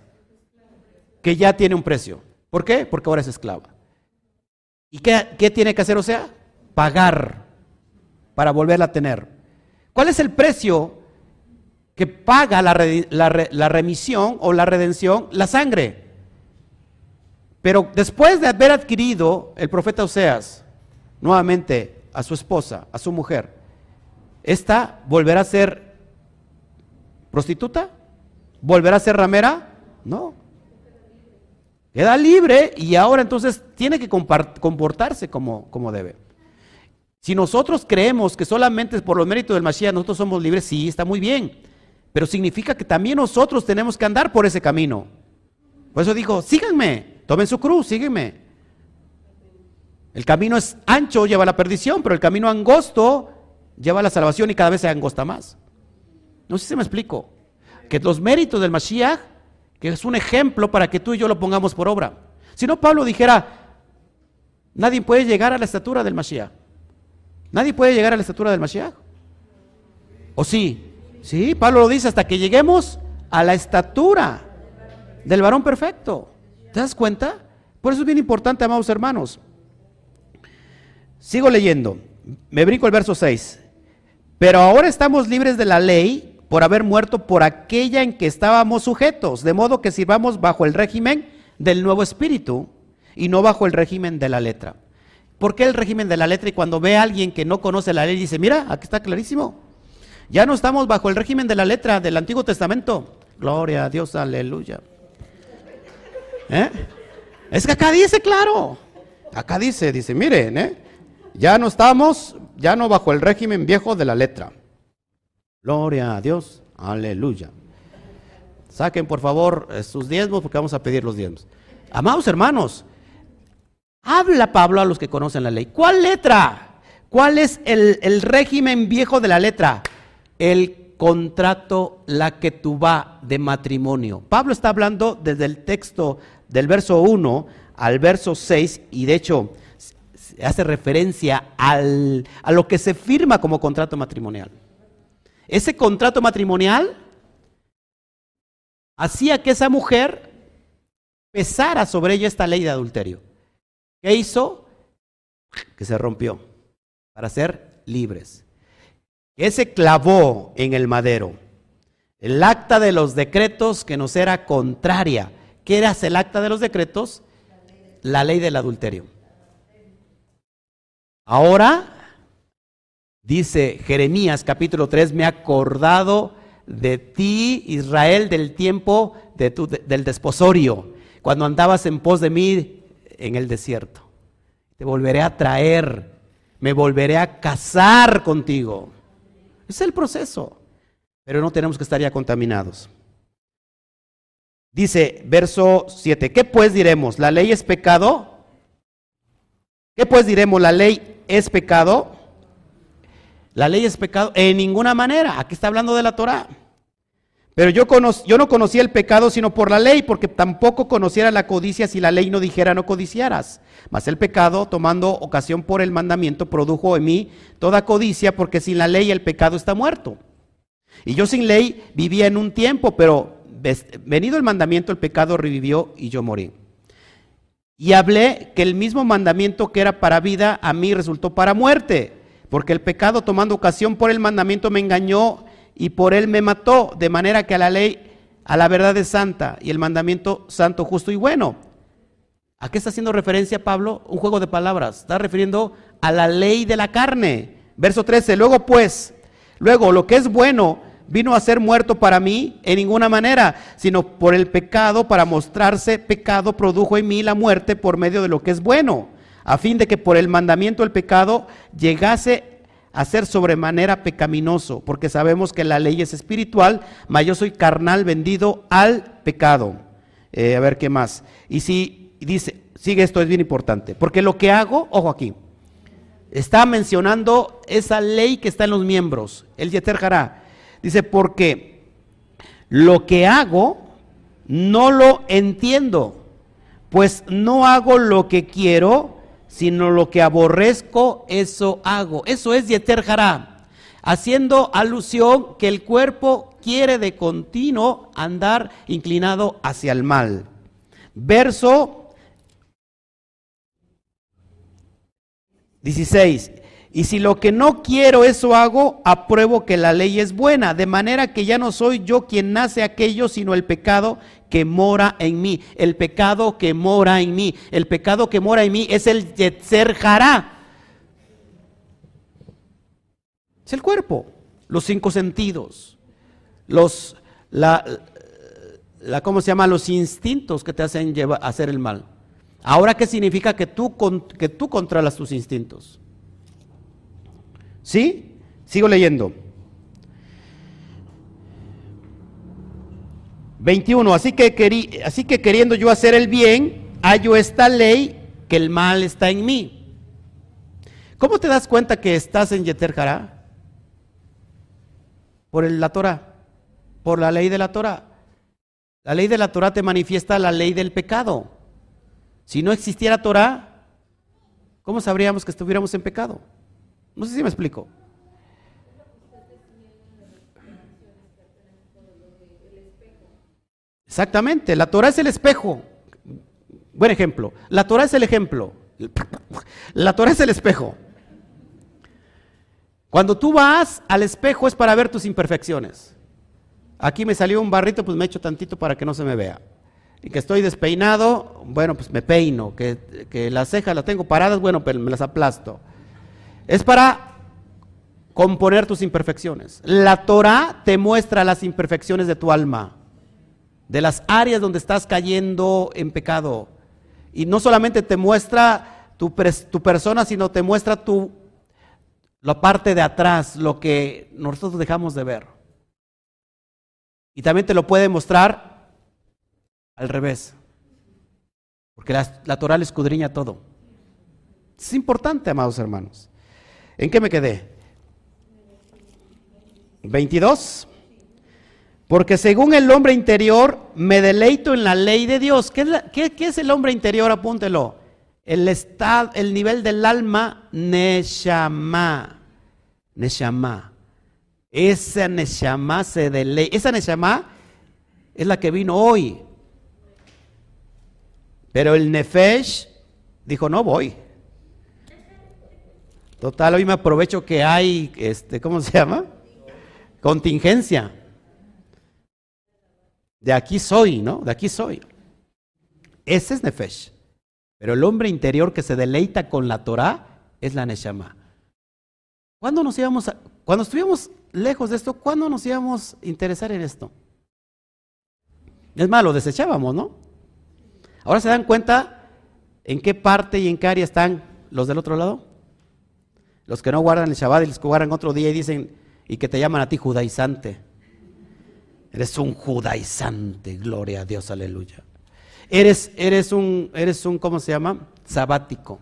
Speaker 1: Que ya tiene un precio. ¿Por qué? Porque ahora es esclava. ¿Y qué, qué tiene que hacer Osea? Pagar para volverla a tener. ¿Cuál es el precio que paga la, la remisión o la redención? La sangre. Pero después de haber adquirido el profeta Oseas nuevamente a su esposa, a su mujer, ¿esta volverá a ser prostituta? ¿Volverá a ser ramera? No. Queda libre y ahora entonces tiene que comportarse como, como debe. Si nosotros creemos que solamente por los méritos del Mashiach nosotros somos libres, sí, está muy bien. Pero significa que también nosotros tenemos que andar por ese camino. Por eso dijo, síganme, Tomen su cruz, sígueme. El camino es ancho, lleva a la perdición, pero el camino angosto lleva a la salvación y cada vez se angosta más. No sé si me explico. Que los méritos del Mashiach, que es un ejemplo para que tú y yo lo pongamos por obra. Si no, Pablo dijera, nadie puede llegar a la estatura del Mashiach. Nadie puede llegar a la estatura del Mashiach. ¿O sí? Sí, Pablo lo dice, hasta que lleguemos a la estatura del varón perfecto. ¿Te das cuenta? Por eso es bien importante, amados hermanos. Sigo leyendo. Me brinco el verso 6. Pero ahora estamos libres de la ley por haber muerto por aquella en que estábamos sujetos, de modo que sirvamos bajo el régimen del nuevo espíritu y no bajo el régimen de la letra. ¿Por qué el régimen de la letra? Y cuando ve a alguien que no conoce la ley, dice, mira, aquí está clarísimo. Ya no estamos bajo el régimen de la letra del Antiguo Testamento. Gloria a Dios, aleluya. ¿Eh? Es que acá dice, claro. Acá dice, dice, miren, ¿eh? ya no estamos, ya no bajo el régimen viejo de la letra. Gloria a Dios, aleluya. Saquen por favor eh, sus diezmos porque vamos a pedir los diezmos. Amados hermanos, habla Pablo a los que conocen la ley. ¿Cuál letra? ¿Cuál es el, el régimen viejo de la letra? El contrato, la que tú va de matrimonio. Pablo está hablando desde el texto del verso 1 al verso 6 y de hecho hace referencia al, a lo que se firma como contrato matrimonial. Ese contrato matrimonial hacía que esa mujer pesara sobre ella esta ley de adulterio. ¿Qué hizo? que se rompió para ser libres. Ese clavó en el madero. El acta de los decretos que nos era contraria. ¿Qué era el acta de los decretos? La ley del adulterio. Ahora, dice Jeremías capítulo 3, me he acordado de ti, Israel, del tiempo del desposorio, cuando andabas en pos de mí en el desierto. Te volveré a traer, me volveré a casar contigo. Es el proceso, pero no tenemos que estar ya contaminados. Dice verso 7, ¿qué pues diremos? ¿La ley es pecado? ¿Qué pues diremos? ¿La ley es pecado? La ley es pecado en ninguna manera. Aquí está hablando de la Torah. Pero yo, yo no conocía el pecado sino por la ley, porque tampoco conociera la codicia si la ley no dijera no codiciaras. Mas el pecado, tomando ocasión por el mandamiento, produjo en mí toda codicia, porque sin la ley el pecado está muerto. Y yo sin ley vivía en un tiempo, pero venido el mandamiento, el pecado revivió y yo morí. Y hablé que el mismo mandamiento que era para vida, a mí resultó para muerte, porque el pecado tomando ocasión por el mandamiento me engañó y por él me mató, de manera que a la ley, a la verdad es santa y el mandamiento santo, justo y bueno. ¿A qué está haciendo referencia Pablo? Un juego de palabras. Está refiriendo a la ley de la carne. Verso 13. Luego pues, luego lo que es bueno vino a ser muerto para mí en ninguna manera, sino por el pecado, para mostrarse pecado, produjo en mí la muerte por medio de lo que es bueno, a fin de que por el mandamiento el pecado llegase a ser sobremanera pecaminoso, porque sabemos que la ley es espiritual, mas yo soy carnal vendido al pecado. Eh, a ver qué más. Y si dice, sigue esto, es bien importante, porque lo que hago, ojo aquí, está mencionando esa ley que está en los miembros, el Yeter Hará. Dice, porque lo que hago no lo entiendo, pues no hago lo que quiero, sino lo que aborrezco, eso hago. Eso es Yeter haciendo alusión que el cuerpo quiere de continuo andar inclinado hacia el mal. Verso 16. Y si lo que no quiero eso hago, apruebo que la ley es buena, de manera que ya no soy yo quien nace aquello, sino el pecado que mora en mí. El pecado que mora en mí. El pecado que mora en mí es el Yetzer Hará. Es el cuerpo, los cinco sentidos, los, la, la, ¿cómo se llama? Los instintos que te hacen llevar, hacer el mal. Ahora, ¿qué significa que tú, que tú controlas tus instintos? ¿Sí? Sigo leyendo. 21. Así que, así que queriendo yo hacer el bien, hallo esta ley que el mal está en mí. ¿Cómo te das cuenta que estás en Yeter? Por la Torah, por la ley de la Torah. La ley de la Torah te manifiesta la ley del pecado. Si no existiera Torah, ¿cómo sabríamos que estuviéramos en pecado? No sé si me explico. Exactamente, la Torah es el espejo. Buen ejemplo. La Torah es el ejemplo. La Torah es el espejo. Cuando tú vas al espejo es para ver tus imperfecciones. Aquí me salió un barrito, pues me echo tantito para que no se me vea. Y que estoy despeinado, bueno, pues me peino. Que, que las cejas las tengo paradas, bueno, pero me las aplasto. Es para componer tus imperfecciones. La Torah te muestra las imperfecciones de tu alma, de las áreas donde estás cayendo en pecado. Y no solamente te muestra tu, persona, sino te muestra tu, la parte de atrás, lo que nosotros dejamos de ver. Y también te lo puede mostrar al revés. Porque la, la Torah le escudriña todo. Es importante, amados hermanos. ¿En qué me quedé? 22. Porque según el hombre interior me deleito en la ley de Dios. ¿Qué es, el hombre interior? Apúntelo. El, estado, el nivel del alma, Neshama. Neshama. Esa Neshama se deleita. Esa Neshama es la que vino hoy. Pero el Nefesh dijo, no voy. Total, hoy me aprovecho que hay, este, ¿cómo se llama? Contingencia. De aquí soy, ¿no? De aquí soy. Ese es Nefesh. Pero el hombre interior que se deleita con la Torah es la Neshama. ¿Cuándo nos íbamos a, cuando estuvimos lejos de esto, ¿cuándo nos íbamos a interesar en esto? Es malo, desechábamos, ¿no? Ahora se dan cuenta en qué parte y en qué área están los del otro lado. Los que no guardan el Shabbat y los que guardan otro día y dicen, y que te llaman a ti judaizante. Eres un judaizante, gloria a Dios, aleluya. Eres, eres un, eres un, ¿cómo se llama? Sabático.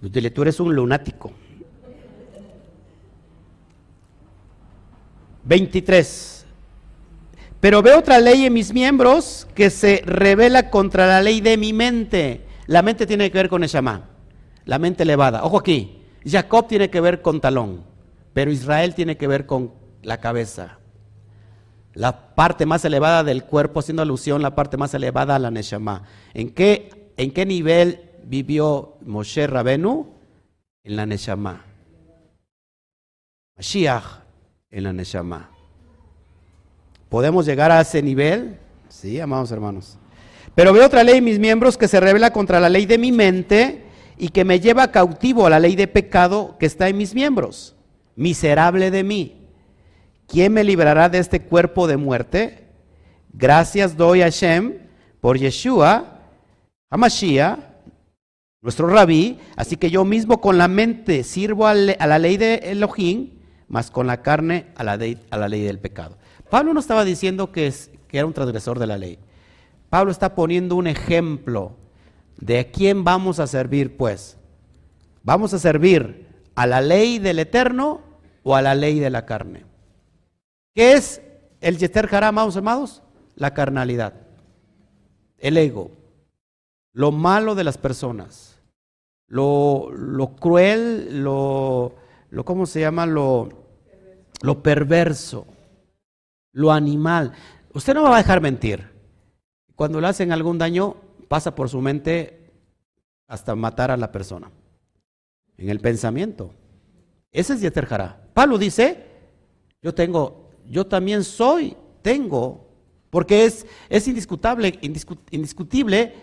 Speaker 1: Dile, tú eres un lunático. 23. Pero veo otra ley en mis miembros que se revela contra la ley de mi mente. La mente tiene que ver con Eshama, la mente elevada. Ojo aquí, Jacob tiene que ver con talón, pero Israel tiene que ver con la cabeza. La parte más elevada del cuerpo, haciendo alusión la parte más elevada a la Neshama. ¿En qué, en qué nivel vivió Moshe Rabenu? En la Neshama. Mashiach en la Neshama. ¿Podemos llegar a ese nivel? Sí, amados hermanos. Pero veo otra ley mis miembros que se revela contra la ley de mi mente y que me lleva cautivo a la ley de pecado que está en mis miembros. Miserable de mí. ¿Quién me librará de este cuerpo de muerte? Gracias doy a Hashem por Yeshua, a Mashiach, nuestro rabí. Así que yo mismo con la mente sirvo a la ley de Elohim, más con la carne a la, a la ley del pecado. Pablo no estaba diciendo que, es, que era un transgresor de la ley. Pablo está poniendo un ejemplo de quién vamos a servir, pues. ¿Vamos a servir a la ley del eterno o a la ley de la carne? ¿Qué es el Yeter Hará, amados amados? La carnalidad, el ego, lo malo de las personas, lo, cruel, lo, lo, ¿cómo se llama? Lo, lo perverso lo animal. Usted no va a dejar mentir. Cuando le hacen algún daño, pasa por su mente hasta matar a la persona. En el pensamiento. Ese es Yeter Pablo dice, yo tengo, yo también soy, tengo, porque es, es indiscutible, indiscutible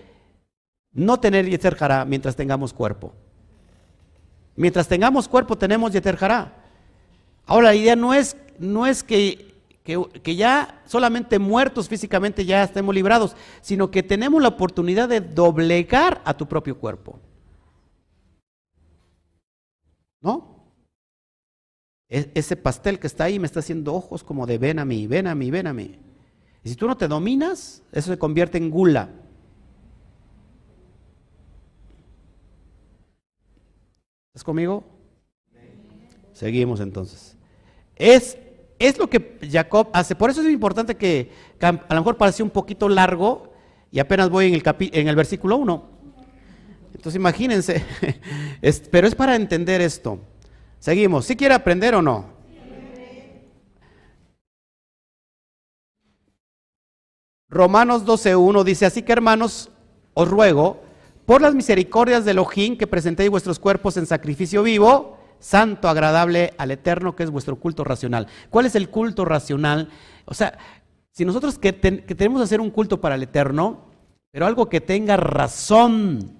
Speaker 1: no tener Yeter mientras tengamos cuerpo. Mientras tengamos cuerpo tenemos Yeter Ahora la idea no es, no es que que, ya solamente muertos físicamente ya estemos librados, sino que tenemos la oportunidad de doblegar a tu propio cuerpo. ¿No? E, ese pastel que está ahí me está haciendo ojos como de ven a mí, ven a mí, ven a mí. Y si tú no te dominas, eso se convierte en gula. ¿Estás conmigo? Seguimos entonces. Es es lo que Jacob hace. Por eso es importante que, a lo mejor parece un poquito largo y apenas voy en el, en el versículo 1. Entonces imagínense, pero es para entender esto. Seguimos. ¿Sí quiere aprender o no? Romanos 12.1 dice, así que hermanos, os ruego, por las misericordias de Elohim, que presentéis vuestros cuerpos en sacrificio vivo, santo, agradable al eterno, que es vuestro culto racional. ¿Cuál es el culto racional? O sea, si nosotros que, tenemos que hacer un culto para el eterno, pero algo que tenga razón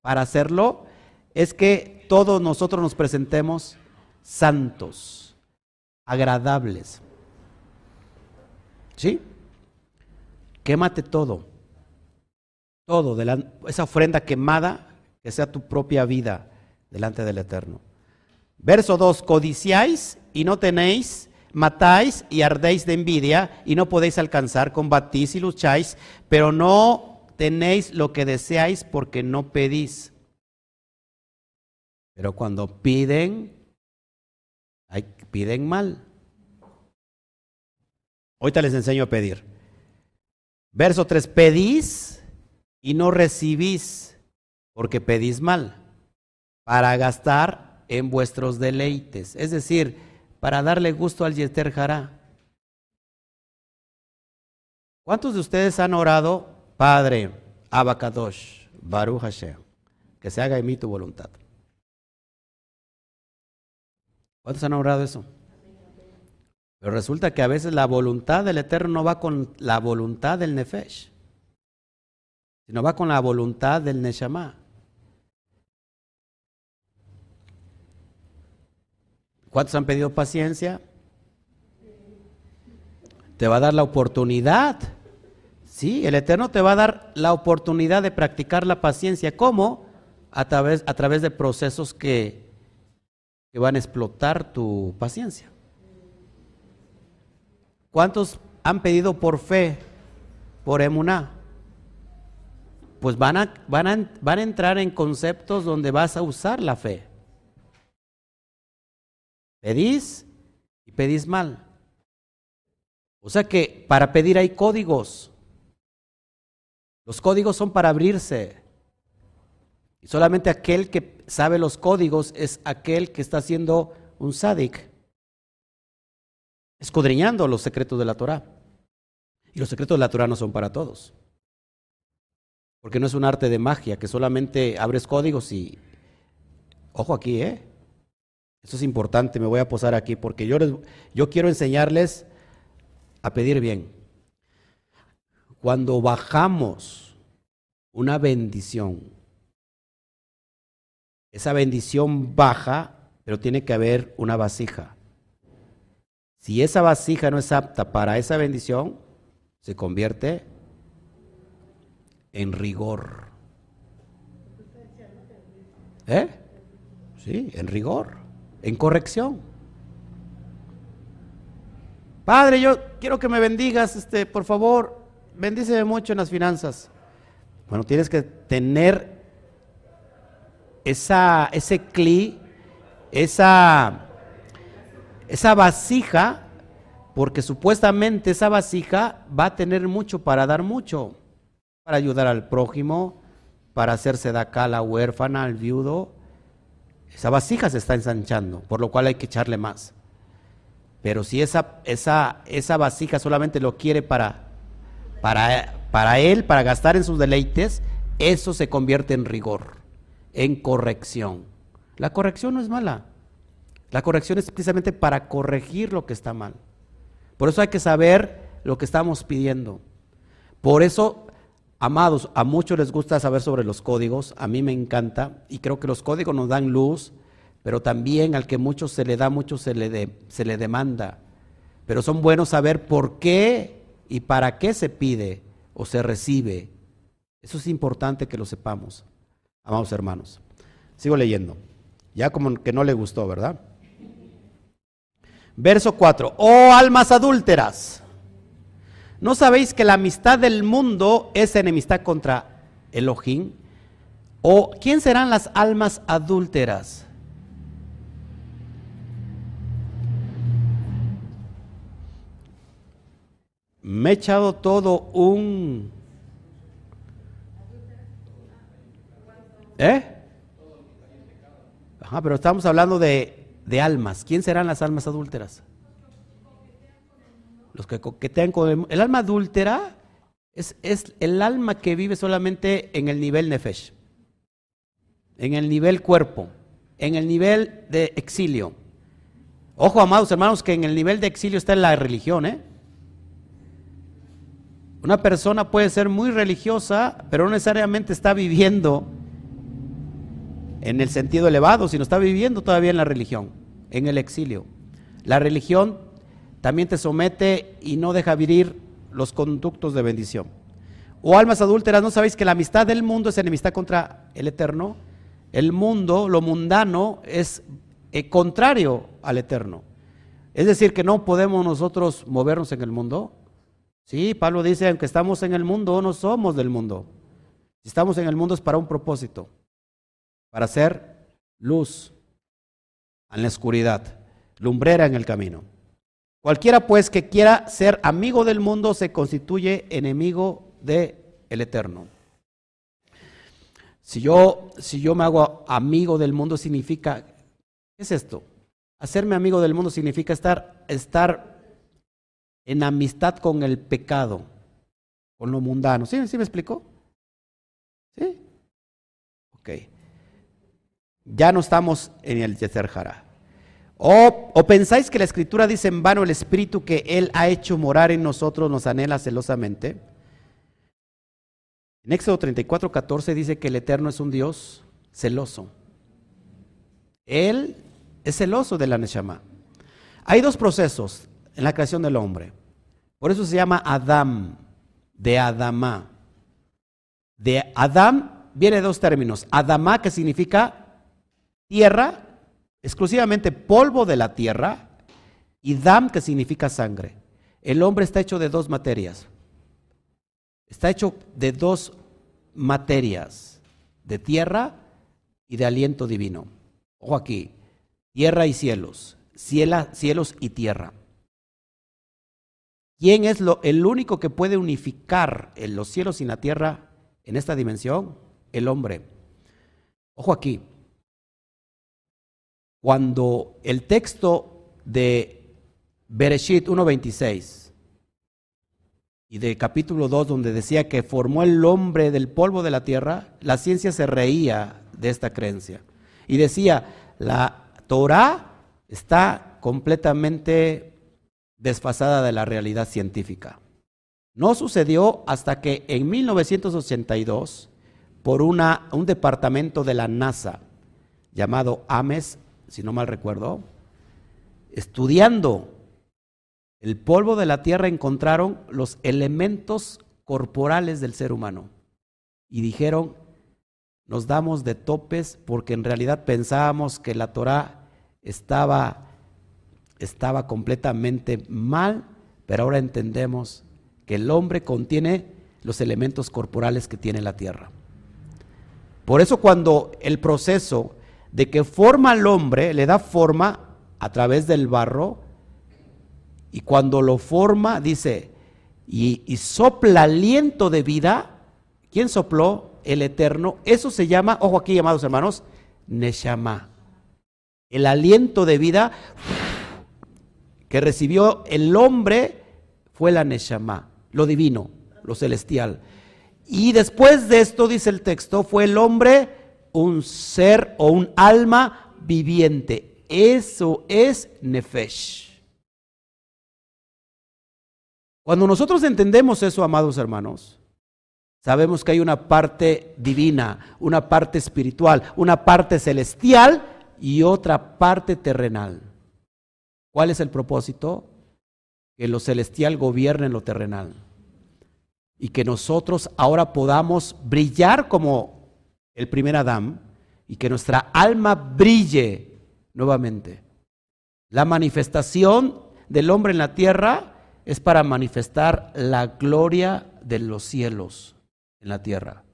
Speaker 1: para hacerlo, es que todos nosotros nos presentemos santos, agradables. ¿Sí? Quémate todo. Todo, esa ofrenda quemada, que sea tu propia vida delante del Eterno. Verso 2, codiciáis y no tenéis, matáis y ardéis de envidia y no podéis alcanzar, combatís y lucháis, pero no tenéis lo que deseáis porque no pedís. Pero cuando piden, piden mal. Ahorita les enseño a pedir. Verso 3, pedís y no recibís porque pedís mal para gastar en vuestros deleites, es decir, para darle gusto al Yeter Hará. ¿Cuántos de ustedes han orado, Padre, Abacadosh, Baruch Hashem, que se haga en mí tu voluntad? ¿Cuántos han orado eso? Pero resulta que a veces la voluntad del Eterno no va con la voluntad del Nefesh, sino va con la voluntad del Neshama. ¿Cuántos han pedido paciencia? Te va a dar la oportunidad. Sí, el Eterno te va a dar la oportunidad de practicar la paciencia. ¿Cómo? A través, a través de procesos que, que van a explotar tu paciencia. ¿Cuántos han pedido por fe, por emuná? Pues van a, van, a, van a entrar en conceptos donde vas a usar la fe. Pedís y pedís mal. O sea que para pedir hay códigos. Los códigos son para abrirse. Y solamente aquel que sabe los códigos es aquel que está haciendo un sádic escudriñando los secretos de la Torah. Y los secretos de la Torah no son para todos. Porque no es un arte de magia que solamente abres códigos y... Ojo aquí, ¿eh? Esto es importante, me voy a posar aquí porque yo, yo quiero enseñarles a pedir bien. Cuando bajamos una bendición, esa bendición baja, pero tiene que haber una vasija. Si esa vasija no es apta para esa bendición, se convierte en rigor. ¿Eh? Sí, en rigor, en corrección. Padre, yo quiero que me bendigas, este, por favor, bendíceme mucho en las finanzas. Bueno, tienes que tener esa, ese cli, esa esa vasija, porque supuestamente esa vasija va a tener mucho para dar mucho, para ayudar al prójimo, para hacerse de acá a la huérfana, al viudo. Esa vasija se está ensanchando, por lo cual hay que echarle más. Pero si esa, esa, esa vasija solamente lo quiere para, para, para él, para gastar en sus deleites, eso se convierte en rigor, en corrección. La corrección no es mala. La corrección es precisamente para corregir lo que está mal. Por eso hay que saber lo que estamos pidiendo. Por eso, amados, a muchos les gusta saber sobre los códigos, a mí me encanta y creo que los códigos nos dan luz, pero también al que mucho se le da, mucho se le, se le demanda. Pero son buenos saber por qué y para qué se pide o se recibe. Eso es importante que lo sepamos, amados hermanos. Sigo leyendo. Ya como que no le gustó, ¿verdad? Verso 4. Oh almas adúlteras, ¿no sabéis que la amistad del mundo es enemistad contra Elohim? ¿O quién serán las almas adúlteras? Me he echado todo un... ¿Eh? Ajá, pero estamos hablando de de almas. ¿Quién serán las almas adúlteras? Los que coquetean el alma adúltera es, es, el alma que vive solamente en el nivel nefesh, en el nivel cuerpo, en el nivel de exilio. Ojo, amados hermanos, que en el nivel de exilio está la religión, ¿eh? Una persona puede ser muy religiosa, pero no necesariamente está viviendo en el sentido elevado, sino está viviendo todavía en la religión, en el exilio. La religión también te somete y no deja vivir los conductos de bendición. O almas adúlteras, ¿no sabéis que la amistad del mundo es enemistad contra el eterno? El mundo, lo mundano, es eh, contrario al eterno. Es decir, que no podemos nosotros movernos en el mundo. Sí, Pablo dice, aunque estamos en el mundo, no somos del mundo. Si estamos en el mundo es para un propósito para ser luz en la oscuridad, lumbrera en el camino. Cualquiera pues que quiera ser amigo del mundo se constituye enemigo del el Eterno. Si yo, si yo me hago amigo del mundo significa, ¿qué es esto? Hacerme amigo del mundo significa estar, estar en amistad con el pecado, con lo mundano. ¿Sí, ¿Sí me explico? ¿Sí? Ok ya no estamos en el Yeser Jara. ¿O, pensáis que la escritura dice en vano el espíritu que Él ha hecho morar en nosotros nos anhela celosamente? En Éxodo 34, 14 dice que el Eterno es un Dios celoso. Él es celoso de la Neshama. Hay dos procesos en la creación del hombre. Por eso se llama Adam, de Adama. De Adam viene dos términos. Adama, que significa tierra, exclusivamente polvo de la tierra, y dam, que significa sangre. El hombre está hecho de dos materias. Está hecho de dos materias, de tierra y de aliento divino. Ojo aquí, tierra y cielos, cielos y tierra. ¿Quién es lo, el único que puede unificar los cielos y la tierra en esta dimensión? El hombre. Ojo aquí, cuando el texto de Bereshit 1.26 y de capítulo 2 donde decía que formó el hombre del polvo de la tierra, la ciencia se reía de esta creencia y decía, la Torah está completamente desfasada de la realidad científica. No sucedió hasta que en 1982, por una, un departamento de la NASA llamado AMES si no mal recuerdo, estudiando el polvo de la tierra encontraron los elementos corporales del ser humano y dijeron, nos damos de topes porque en realidad pensábamos que la Torah estaba, estaba completamente mal, pero ahora entendemos que el hombre contiene los elementos corporales que tiene la tierra. Por eso cuando el proceso de que forma al hombre, le da forma a través del barro, y cuando lo forma, dice, y, sopla aliento de vida, ¿quién sopló? El Eterno. Eso se llama, ojo aquí, amados hermanos, Neshama. El aliento de vida que recibió el hombre fue la Neshama, lo divino, lo celestial. Y después de esto, dice el texto, fue el hombre un ser o un alma viviente. Eso es Nefesh. Cuando nosotros entendemos eso, amados hermanos, sabemos que hay una parte divina, una parte espiritual, una parte celestial y otra parte terrenal. ¿Cuál es el propósito? Que lo celestial gobierne lo terrenal. Y que nosotros ahora podamos brillar como el primer Adán, y que nuestra alma brille nuevamente. La manifestación del hombre en la tierra es para manifestar la gloria de los cielos en la tierra.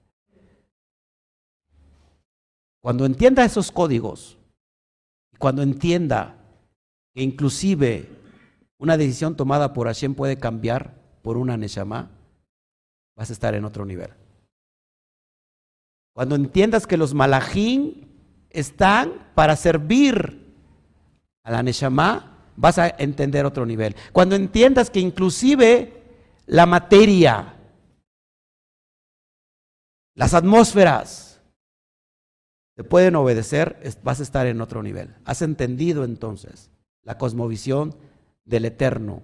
Speaker 1: Cuando entienda esos códigos, cuando entienda que inclusive una decisión tomada por Hashem puede cambiar por una Neshama, vas a estar en otro nivel. Cuando entiendas que los malajín están para servir a la Neshama, vas a entender otro nivel. Cuando entiendas que inclusive la materia, las atmósferas, te pueden obedecer, vas a estar en otro nivel. Has entendido entonces la cosmovisión del Eterno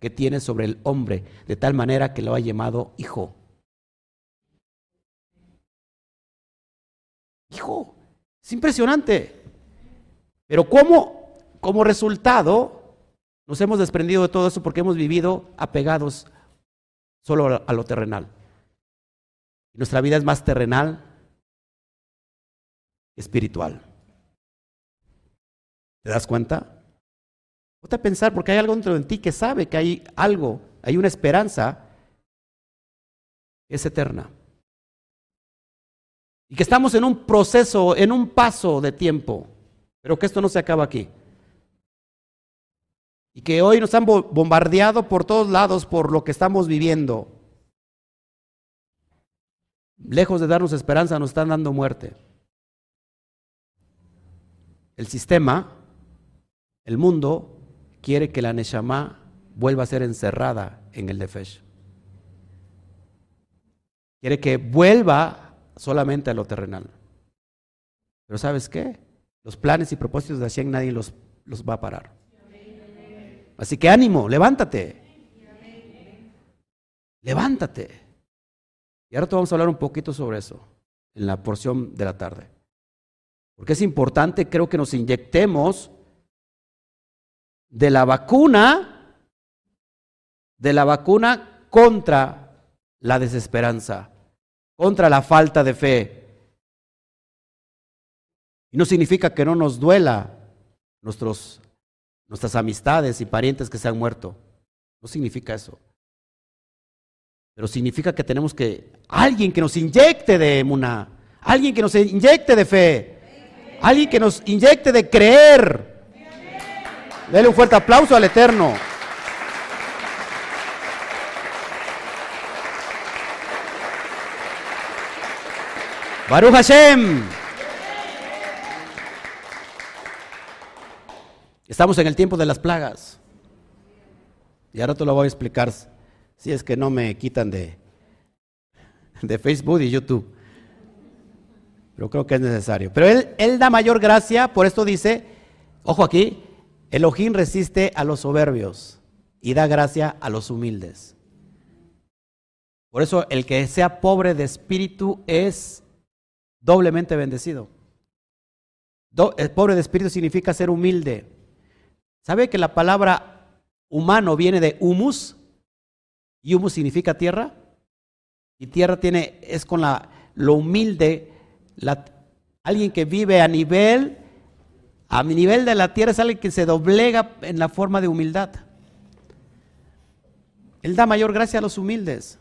Speaker 1: que tiene sobre el hombre, de tal manera que lo ha llamado hijo. Hijo, es impresionante. Pero ¿cómo, como resultado, nos hemos desprendido de todo eso porque hemos vivido apegados solo a lo terrenal? Nuestra vida es más terrenal espiritual. ¿Te das cuenta? Ponte a pensar, porque hay algo dentro de ti que sabe que hay algo, hay una esperanza que es eterna. Y que estamos en un proceso, en un paso de tiempo, pero que esto no se acaba aquí. Y que hoy nos han bombardeado por todos lados por lo que estamos viviendo. Lejos de darnos esperanza, nos están dando muerte. El sistema, el mundo, quiere que la Neshama vuelva a ser encerrada en el Defesh. Quiere que vuelva solamente a lo terrenal. Pero ¿sabes qué? Los planes y propósitos de Hashem nadie los los va a parar. Así que ánimo, levántate. Levántate. Y ahora te vamos a hablar un poquito sobre eso en la porción de la tarde. Porque es importante, creo que nos inyectemos de la vacuna, de la vacuna contra la desesperanza, contra la falta de fe. Y no significa que no nos duela nuestros, nuestras amistades y parientes que se han muerto. No significa eso. Pero significa que tenemos que, alguien que nos inyecte de emuna, alguien que nos inyecte de fe, alguien que nos inyecte de creer. Dele un fuerte aplauso al Eterno. Baruch Hashem. Estamos en el tiempo de las plagas. Y ahora te lo voy a explicar si es que no me quitan de, de Facebook y YouTube. Pero creo que es necesario. Pero él, él da mayor gracia, por esto dice, ojo aquí, Elohim resiste a los soberbios y da gracia a los humildes. Por eso el que sea pobre de espíritu es doblemente bendecido. el pobre de espíritu significa ser humilde. ¿Sabe que la palabra humano viene de humus? Y humus significa tierra. Y tierra tiene, es con la, lo humilde, alguien que vive a nivel, a nivel de la tierra es alguien que se doblega en la forma de humildad. Él da mayor gracia a los humildes.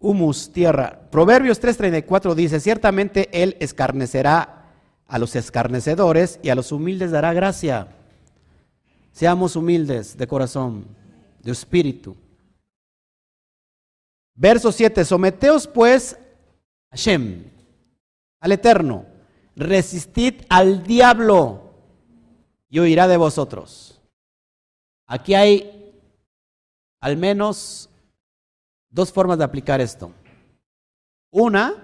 Speaker 1: Humus, tierra. Proverbios 3:34 dice, ciertamente Él escarnecerá a los escarnecedores y a los humildes dará gracia. Seamos humildes de corazón de espíritu. Verso 7, someteos pues a Hashem, al Eterno, resistid al diablo y huirá de vosotros. Aquí hay al menos dos formas de aplicar esto. Una,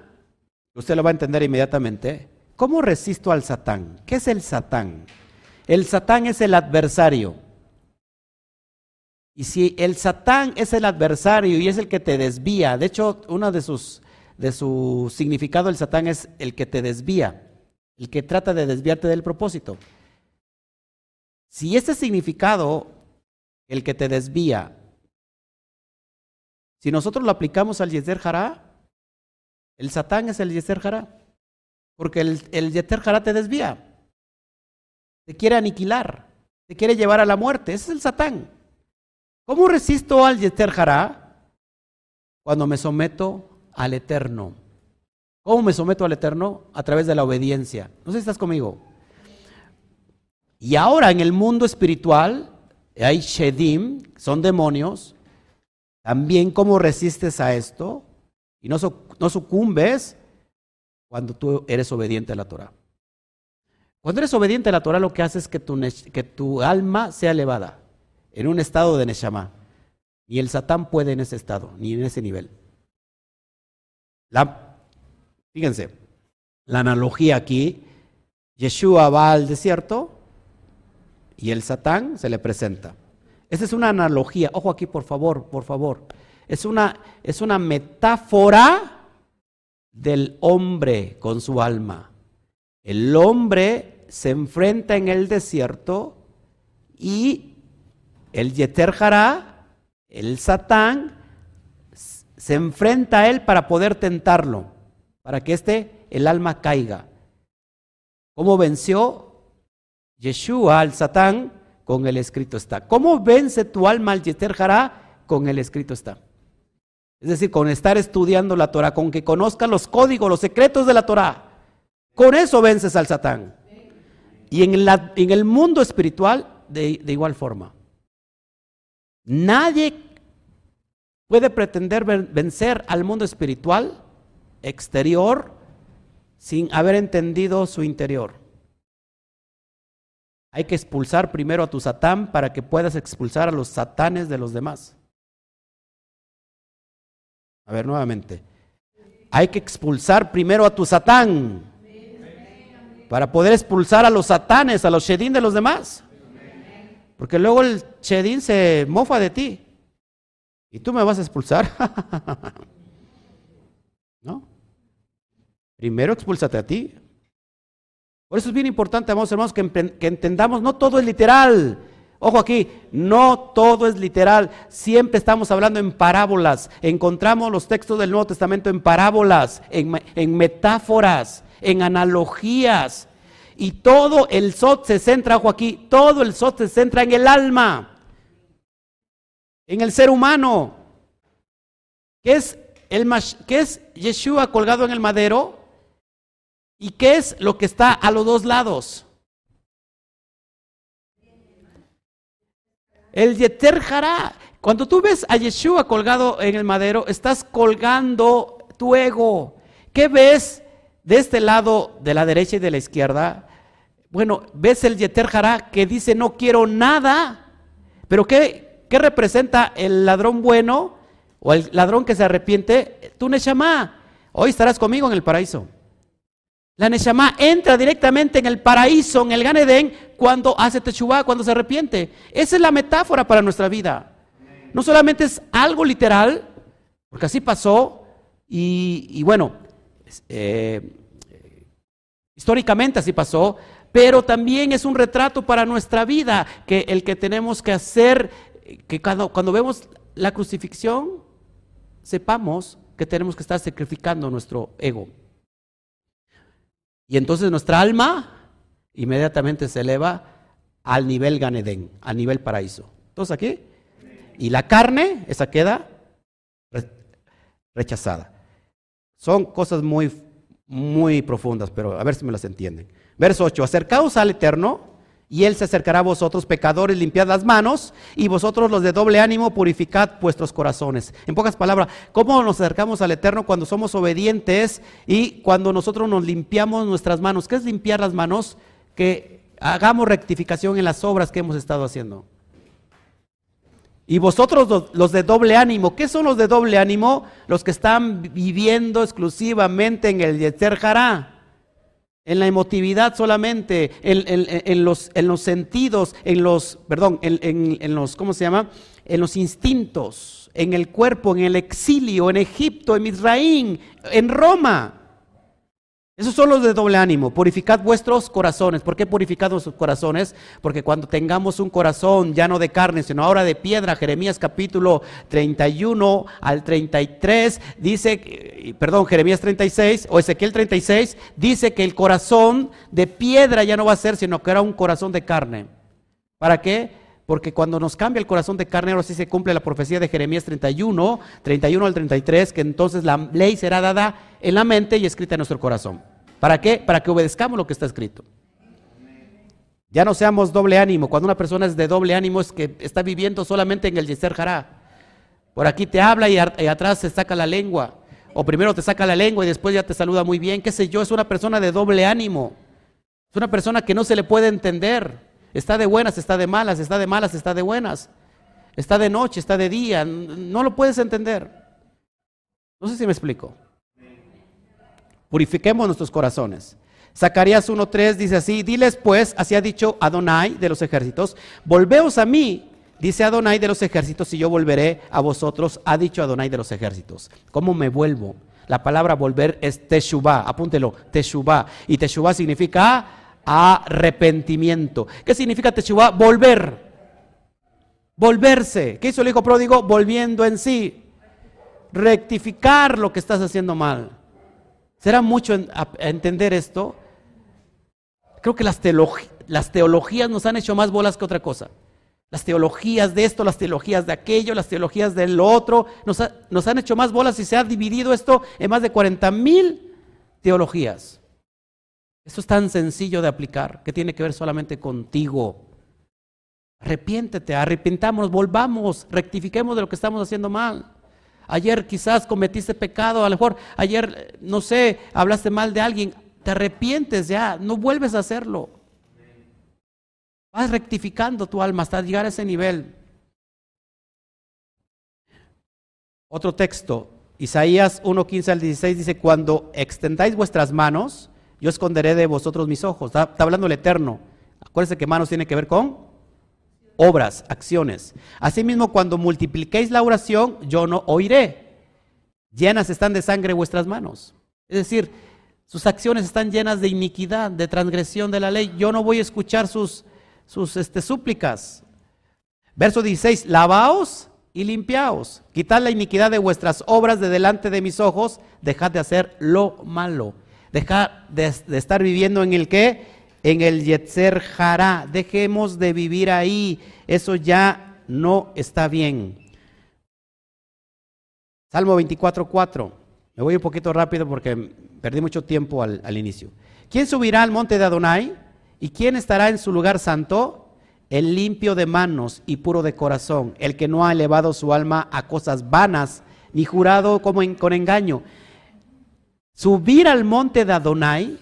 Speaker 1: usted lo va a entender inmediatamente, ¿cómo resisto al Satán? ¿Qué es el Satán? El Satán es el adversario. Y si el Satán es el adversario y es el que te desvía, de hecho, uno de sus de su significado el Satán es el que te desvía, el que trata de desviarte del propósito. Si ese significado, el que te desvía, si nosotros lo aplicamos al Yezer Hará, el Satán es el Yezer Hará, porque el, el Yezer Hará te desvía, te quiere aniquilar, te quiere llevar a la muerte, ese es el Satán. ¿Cómo resisto al Yeter Hará? Cuando me someto al Eterno. ¿Cómo me someto al Eterno? A través de la obediencia. No sé si estás conmigo. Y ahora en el mundo espiritual hay Shedim, son demonios. También cómo resistes a esto y no, no sucumbes cuando tú eres obediente a la Torah. Cuando eres obediente a la Torah lo que hace es que tu, que tu alma sea elevada en un estado de Neshama. Ni el Satán puede en ese estado, ni en ese nivel. La, fíjense, la analogía aquí, Yeshua va al desierto y el Satán se le presenta. Esa es una analogía, ojo aquí por favor, por favor. Es una, es una metáfora del hombre con su alma. El hombre se enfrenta en el desierto y el Yeter el Satán, se enfrenta a él para poder tentarlo, para que este, el alma caiga. ¿Cómo venció Yeshua al Satán? Con el escrito está. ¿Cómo vence tu alma al Yeter Con el escrito está. Es decir, con estar estudiando la Torah, con que conozcas los códigos, los secretos de la Torah. Con eso vences al Satán. Y en, en el mundo espiritual, de igual forma. Nadie puede pretender vencer al mundo espiritual exterior sin haber entendido su interior. Hay que expulsar primero a tu satán para que puedas expulsar a los satanes de los demás. A ver, nuevamente. Hay que expulsar primero a tu satán Para poder expulsar a los satanes, a los shedín de los demás. Porque luego el shedín se mofa de ti. ¿Y tú me vas a expulsar? ¿No? Primero expúlsate a ti. Por eso es bien importante, amados hermanos, que, que entendamos, no todo es literal. Ojo aquí, no todo es literal. Siempre estamos hablando en parábolas. Encontramos los textos del Nuevo Testamento en parábolas, en, metáforas, en analogías. Y todo el SOT se centra, ojo aquí, todo el SOT se centra en el alma, en el ser humano. ¿Qué es, el, qué es Yeshua colgado en el madero? ¿Y qué es lo que está a los dos lados? El Yeter Cuando tú ves a Yeshua colgado en el madero, estás colgando tu ego. ¿Qué ves de este lado, de la derecha y de la izquierda? Bueno, ves el Yeter que dice no quiero nada. Pero ¿qué, ¿qué, representa el ladrón bueno o el ladrón que se arrepiente? Tu Neshama. Hoy estarás conmigo en el paraíso. La Neshama entra directamente en el paraíso, en el Ganedén, cuando hace Teshuvah, cuando se arrepiente. Esa es la metáfora para nuestra vida. No solamente es algo literal, porque así pasó, y, bueno, eh, históricamente así pasó, pero también es un retrato para nuestra vida, que el que tenemos que hacer, que cuando, cuando vemos la crucifixión, sepamos que tenemos que estar sacrificando nuestro ego. Y entonces nuestra alma inmediatamente se eleva al nivel Ganedén, al nivel paraíso. Entonces aquí, y la carne, esa queda rechazada. Son cosas muy, muy profundas, pero a ver si me las entienden. Verso 8, acercaos al Eterno y Él se acercará a vosotros, pecadores, limpiad las manos, y vosotros los de doble ánimo, purificad vuestros corazones. En pocas palabras, ¿cómo nos acercamos al Eterno cuando somos obedientes y cuando nosotros nos limpiamos nuestras manos? ¿Qué es limpiar las manos? Que hagamos rectificación en las obras que hemos estado haciendo. Y vosotros los de doble ánimo, ¿qué son los de doble ánimo? Los que están viviendo exclusivamente en el Yetzer en la emotividad solamente, en, los, en los, sentidos, en los, perdón, en, los, ¿cómo se llama? En los instintos, en el cuerpo, en el exilio, en Egipto, en Israel, en Roma. Esos son los de doble ánimo. Purificad vuestros corazones. ¿Por qué purificad vuestros corazones? Porque cuando tengamos un corazón ya no de carne, sino ahora de piedra, Jeremías capítulo 31 al 33, dice, perdón, Jeremías 36 o Ezequiel 36, dice que el corazón de piedra ya no va a ser, sino que era un corazón de carne. ¿Para qué? Porque cuando nos cambia el corazón de carne, ahora sí se cumple la profecía de Jeremías 31, 31 al 33, que entonces la ley será dada en la mente y escrita en nuestro corazón. ¿Para qué? Para que obedezcamos lo que está escrito. Ya no seamos doble ánimo. Cuando una persona es de doble ánimo es que está viviendo solamente en el Yeser Hará. Por aquí te habla y, y atrás se saca la lengua. O primero te saca la lengua y después ya te saluda muy bien. ¿Qué sé yo? Es una persona de doble ánimo. Es una persona que no se le puede entender. Está de buenas, está de malas, está de malas, está de buenas. Está de noche, está de día. No lo puedes entender. No sé si me explico. Purifiquemos nuestros corazones. Zacarías 1.3 dice así, diles pues, así ha dicho Adonai de los ejércitos, volveos a mí, dice Adonai de los ejércitos, y yo volveré a vosotros, ha dicho Adonai de los ejércitos. ¿Cómo me vuelvo? La palabra volver es teshuvah, apúntelo, teshuvah. Y teshuvah significa arrepentimiento. ¿Qué significa Teshuvah? Volver. Volverse. ¿Qué hizo el hijo pródigo? Volviendo en sí. Rectificar lo que estás haciendo mal. ¿Será mucho entender esto? Creo que las, las teologías nos han hecho más bolas que otra cosa. Las teologías de esto, las teologías de aquello, las teologías de lo otro, nos han hecho más bolas y se ha dividido esto en más de 40 mil teologías. Esto es tan sencillo de aplicar que tiene que ver solamente contigo. Arrepiéntete, arrepintámonos, volvamos, rectifiquemos de lo que estamos haciendo mal. Ayer quizás cometiste pecado, a lo mejor ayer, no sé, hablaste mal de alguien, te arrepientes ya, no vuelves a hacerlo. Vas rectificando tu alma hasta llegar a ese nivel. Otro texto, Isaías 1.15 al 16 dice, cuando extendáis vuestras manos, yo esconderé de vosotros mis ojos. Está, hablando el Eterno. Acuérdense que manos tiene que ver con obras, acciones. Asimismo, cuando multipliquéis la oración, yo no oiré. Llenas están de sangre vuestras manos. Es decir, sus acciones están llenas de iniquidad, de transgresión de la ley. Yo no voy a escuchar sus, sus este, súplicas. Verso 16, lavaos y limpiaos. Quitad la iniquidad de vuestras obras de delante de mis ojos. Dejad de hacer lo malo. Dejad de, estar viviendo en el que? En el Yetzer Hará. Dejemos de vivir ahí. Eso ya no está bien. Salmo 24, 4. Me voy un poquito rápido porque perdí mucho tiempo al, al, inicio. ¿Quién subirá al monte de Adonai? ¿Y quién estará en su lugar santo? El limpio de manos y puro de corazón, el que no ha elevado su alma a cosas vanas, ni jurado como en, con engaño. Subir al monte de Adonai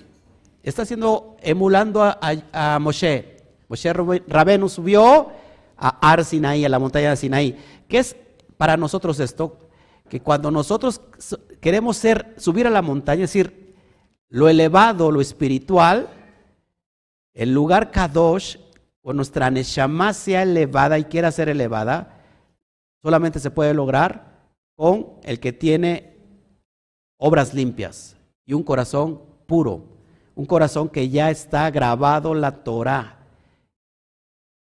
Speaker 1: está haciendo, emulando a, Moshe. Moshe Rabenu subió a Ar Sinaí, a la montaña de Sinaí. ¿Qué es para nosotros esto? que cuando nosotros queremos ser, subir a la montaña, es decir, lo elevado, lo espiritual, el lugar Kadosh, o nuestra Neshama sea elevada y quiera ser elevada, solamente se puede lograr con el que tiene obras limpias y un corazón puro, un corazón que ya está grabado la Torah.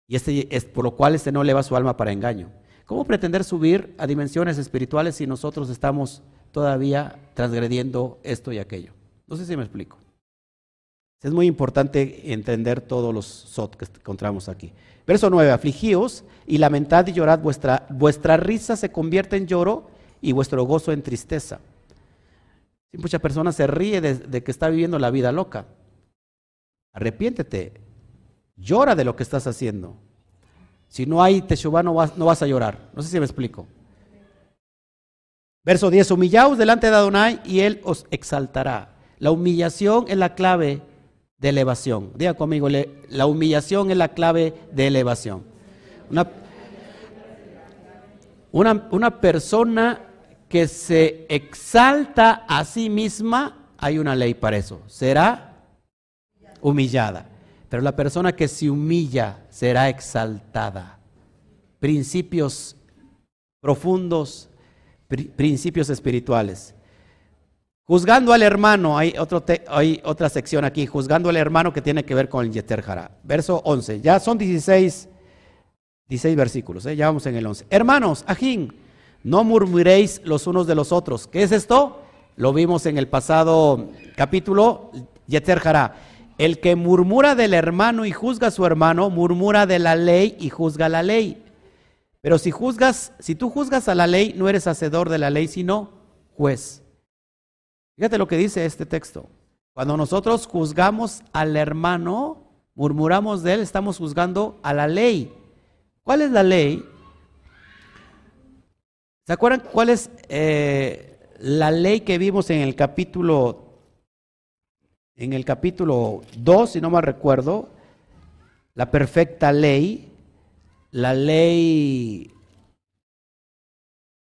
Speaker 1: Y este es por lo cual este no eleva su alma para engaño. ¿Cómo pretender subir a dimensiones espirituales si nosotros estamos todavía transgrediendo esto y aquello? No sé si me explico. Es muy importante entender todos los sot que encontramos aquí. Verso 9, afligíos y lamentad y llorad, vuestra, vuestra risa se convierte en lloro y vuestro gozo en tristeza. Si mucha persona se ríe de, de que está viviendo la vida loca. Arrepiéntete, llora de lo que estás haciendo. Si no hay Teshuvah, no vas, no vas a llorar. No sé si me explico. Verso 10, humillaos delante de Adonai y Él os exaltará. La humillación es la clave de elevación. Diga conmigo, la humillación es la clave de elevación. Una, una, una persona que se exalta a sí misma, hay una ley para eso. Será humillada. Pero la persona que se humilla será exaltada. Principios profundos, principios espirituales. Juzgando al hermano, hay, otro hay otra sección aquí, juzgando al hermano que tiene que ver con el Yeter Verso 11, ya son 16, 16 versículos, ¿eh? ya vamos en el 11. Hermanos, ajín, no murmuréis los unos de los otros. ¿Qué es esto? Lo vimos en el pasado capítulo, Yeter el que murmura del hermano y juzga a su hermano, murmura de la ley y juzga la ley. Pero si juzgas, si tú juzgas a la ley, no eres hacedor de la ley, sino juez. Fíjate lo que dice este texto. Cuando nosotros juzgamos al hermano, murmuramos de él, estamos juzgando a la ley. ¿Cuál es la ley? ¿Se acuerdan cuál es eh, la ley que vimos en el capítulo en el capítulo 2, si no me recuerdo, la perfecta ley, la ley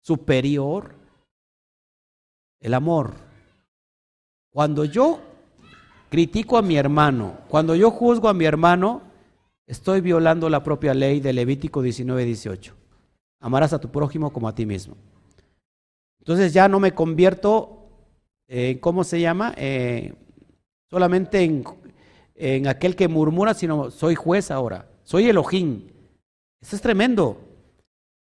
Speaker 1: superior, el amor. Cuando yo critico a mi hermano, cuando yo juzgo a mi hermano, estoy violando la propia ley de Levítico 19, 18. Amarás a tu prójimo como a ti mismo. Entonces ya no me convierto en, ¿cómo se llama? Eh, solamente en, aquel que murmura, sino soy juez ahora, soy Elohim. Eso es tremendo.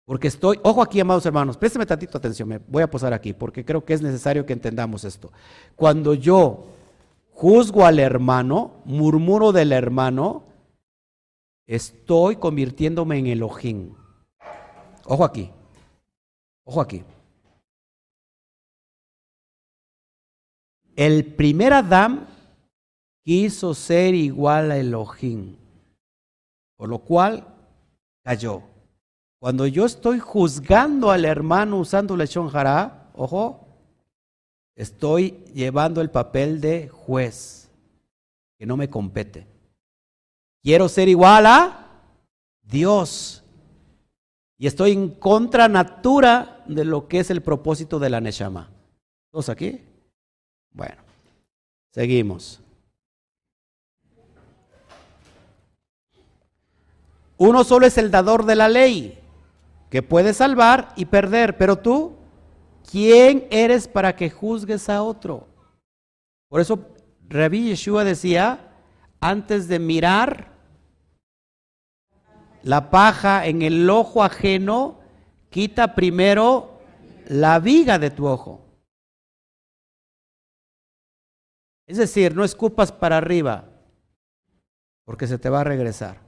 Speaker 1: Porque estoy, ojo aquí, amados hermanos, présteme tantito atención, me voy a posar aquí, porque creo que es necesario que entendamos esto. Cuando yo juzgo al hermano, murmuro del hermano, estoy convirtiéndome en Elohim. Ojo aquí, ojo aquí. El primer Adán quiso ser igual a Elohim, por lo cual cayó. Cuando yo estoy juzgando al hermano usando lechón jará, ojo, estoy llevando el papel de juez, que no me compete. Quiero ser igual a Dios. Y estoy en contra natura de lo que es el propósito de la Neshama. ¿Todos aquí? Bueno, seguimos. Uno solo es el dador de la ley, que puede salvar y perder, pero tú, ¿quién eres para que juzgues a otro? Por eso Rabbi Yeshua decía, antes de mirar, la paja en el ojo ajeno, quita primero la viga de tu ojo. Es decir, no escupas para arriba, porque se te va a regresar.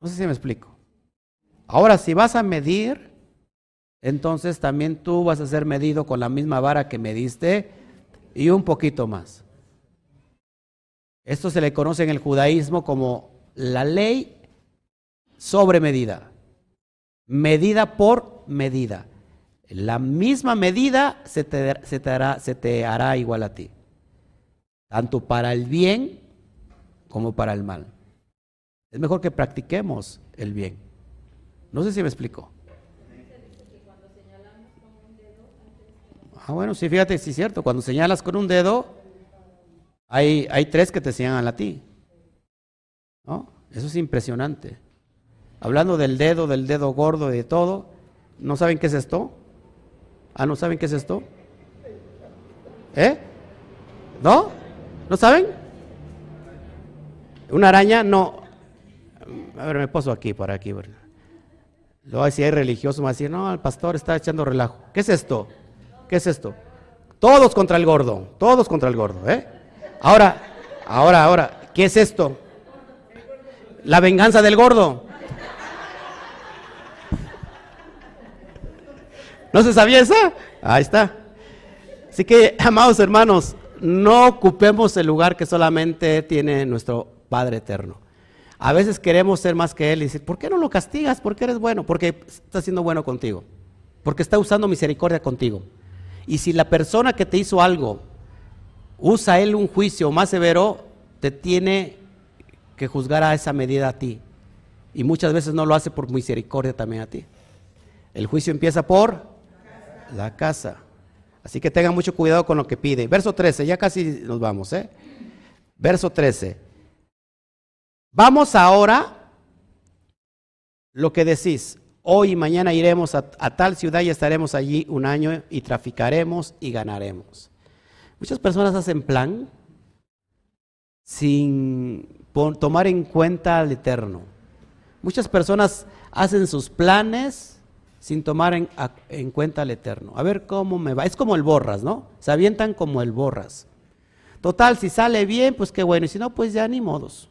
Speaker 1: No sé si me explico. Ahora, si vas a medir, entonces también tú vas a ser medido con la misma vara que mediste y un poquito más. Esto se le conoce en el judaísmo como la ley sobre medida. Medida por medida. La misma medida se te, se te, hará, se te hará igual a ti. Tanto para el bien como para el mal. Es mejor que practiquemos el bien. No sé si me explico. Ah, bueno, sí, fíjate, sí es cierto. Cuando señalas con un dedo, hay, hay tres que te señalan a ti. ¿No? Eso es impresionante. Hablando del dedo, del dedo gordo de todo, ¿no saben qué es esto? Ah, ¿no saben qué es esto? ¿Eh? ¿No? ¿No saben? ¿Una araña? No. A ver, me poso aquí, por aquí. Luego, si hay religioso, me va a decir, no, el pastor está echando relajo. ¿Qué es esto? ¿Qué es esto? Todos contra el gordo, todos contra el gordo, ¿eh? Ahora, ahora, ahora, ¿qué es esto? La venganza del gordo. ¿No se sabía esa? Ahí está. Así que, amados hermanos, no ocupemos el lugar que solamente tiene nuestro Padre Eterno. A veces queremos ser más que Él y decir, ¿por qué no lo castigas? Porque eres bueno, porque está siendo bueno contigo, porque está usando misericordia contigo. Y si la persona que te hizo algo usa Él un juicio más severo, te tiene que juzgar a esa medida a ti. Y muchas veces no lo hace por misericordia también a ti. El juicio empieza por la casa. Así que tengan mucho cuidado con lo que pide. Verso 13, ya casi nos vamos, ¿eh? Verso 13. Vamos ahora, lo que decís, hoy y mañana iremos a, tal ciudad y estaremos allí un año y traficaremos y ganaremos. Muchas personas hacen plan sin tomar en cuenta al Eterno. Muchas personas hacen sus planes sin tomar en, cuenta al Eterno. A ver cómo me va. Es como el borras, ¿no? Se avientan como el borras. Total, si sale bien, pues qué bueno. Y si no, pues ya ni modos.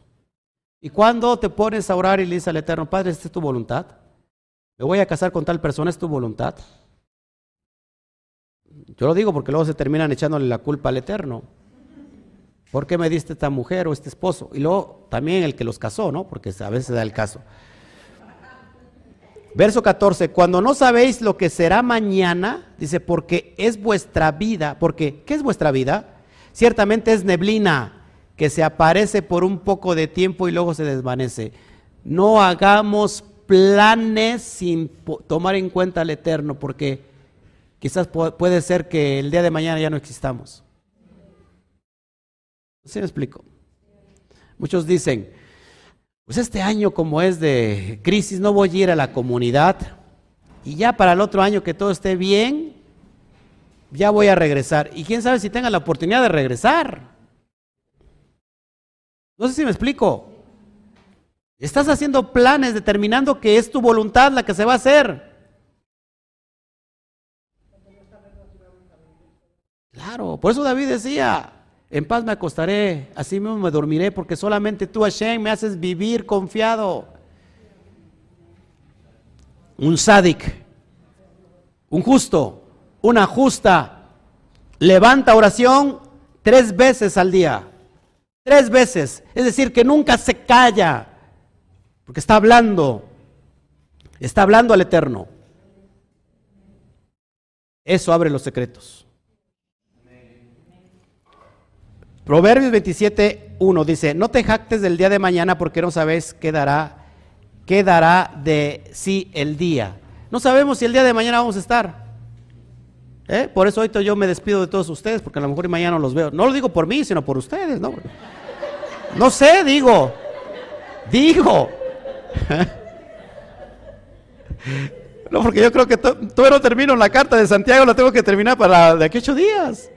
Speaker 1: Y cuando te pones a orar y le dices al Eterno, Padre, ¿esta es tu voluntad? ¿Me voy a casar con tal persona? ¿Es tu voluntad? Yo lo digo porque luego se terminan echándole la culpa al Eterno. ¿Por qué me diste esta mujer o este esposo? Y luego también el que los casó, ¿no? Porque a veces da el caso. Verso 14, cuando no sabéis lo que será mañana, dice, porque es vuestra vida, porque, ¿qué es vuestra vida? Ciertamente es neblina que se aparece por un poco de tiempo y luego se desvanece. No hagamos planes sin tomar en cuenta al Eterno, porque quizás puede ser que el día de mañana ya no existamos. ¿Sí me explico? Muchos dicen, pues este año como es de crisis no voy a ir a la comunidad y ya para el otro año que todo esté bien, ya voy a regresar. Y quién sabe si tenga la oportunidad de regresar. No sé si me explico. Estás haciendo planes determinando que es tu voluntad la que se va a hacer. Claro, por eso David decía, en paz me acostaré, así mismo me dormiré, porque solamente tú, Hashem, me haces vivir confiado. Un sádic, un justo, una justa, levanta oración tres veces al día. Tres veces. Es decir, que nunca se calla, porque está hablando, está hablando al Eterno. Eso abre los secretos. Proverbios 27, 1 dice, no te jactes del día de mañana porque no sabes qué dará, qué dará de sí el día. No sabemos si el día de mañana vamos a estar. ¿Eh? Por eso ahorita yo me despido de todos ustedes porque a lo mejor mañana no los veo. No lo digo por mí, sino por ustedes, ¿no? No sé, digo. Digo. No, porque yo creo que todavía no termino la carta de Santiago, la tengo que terminar para de aquí ocho días.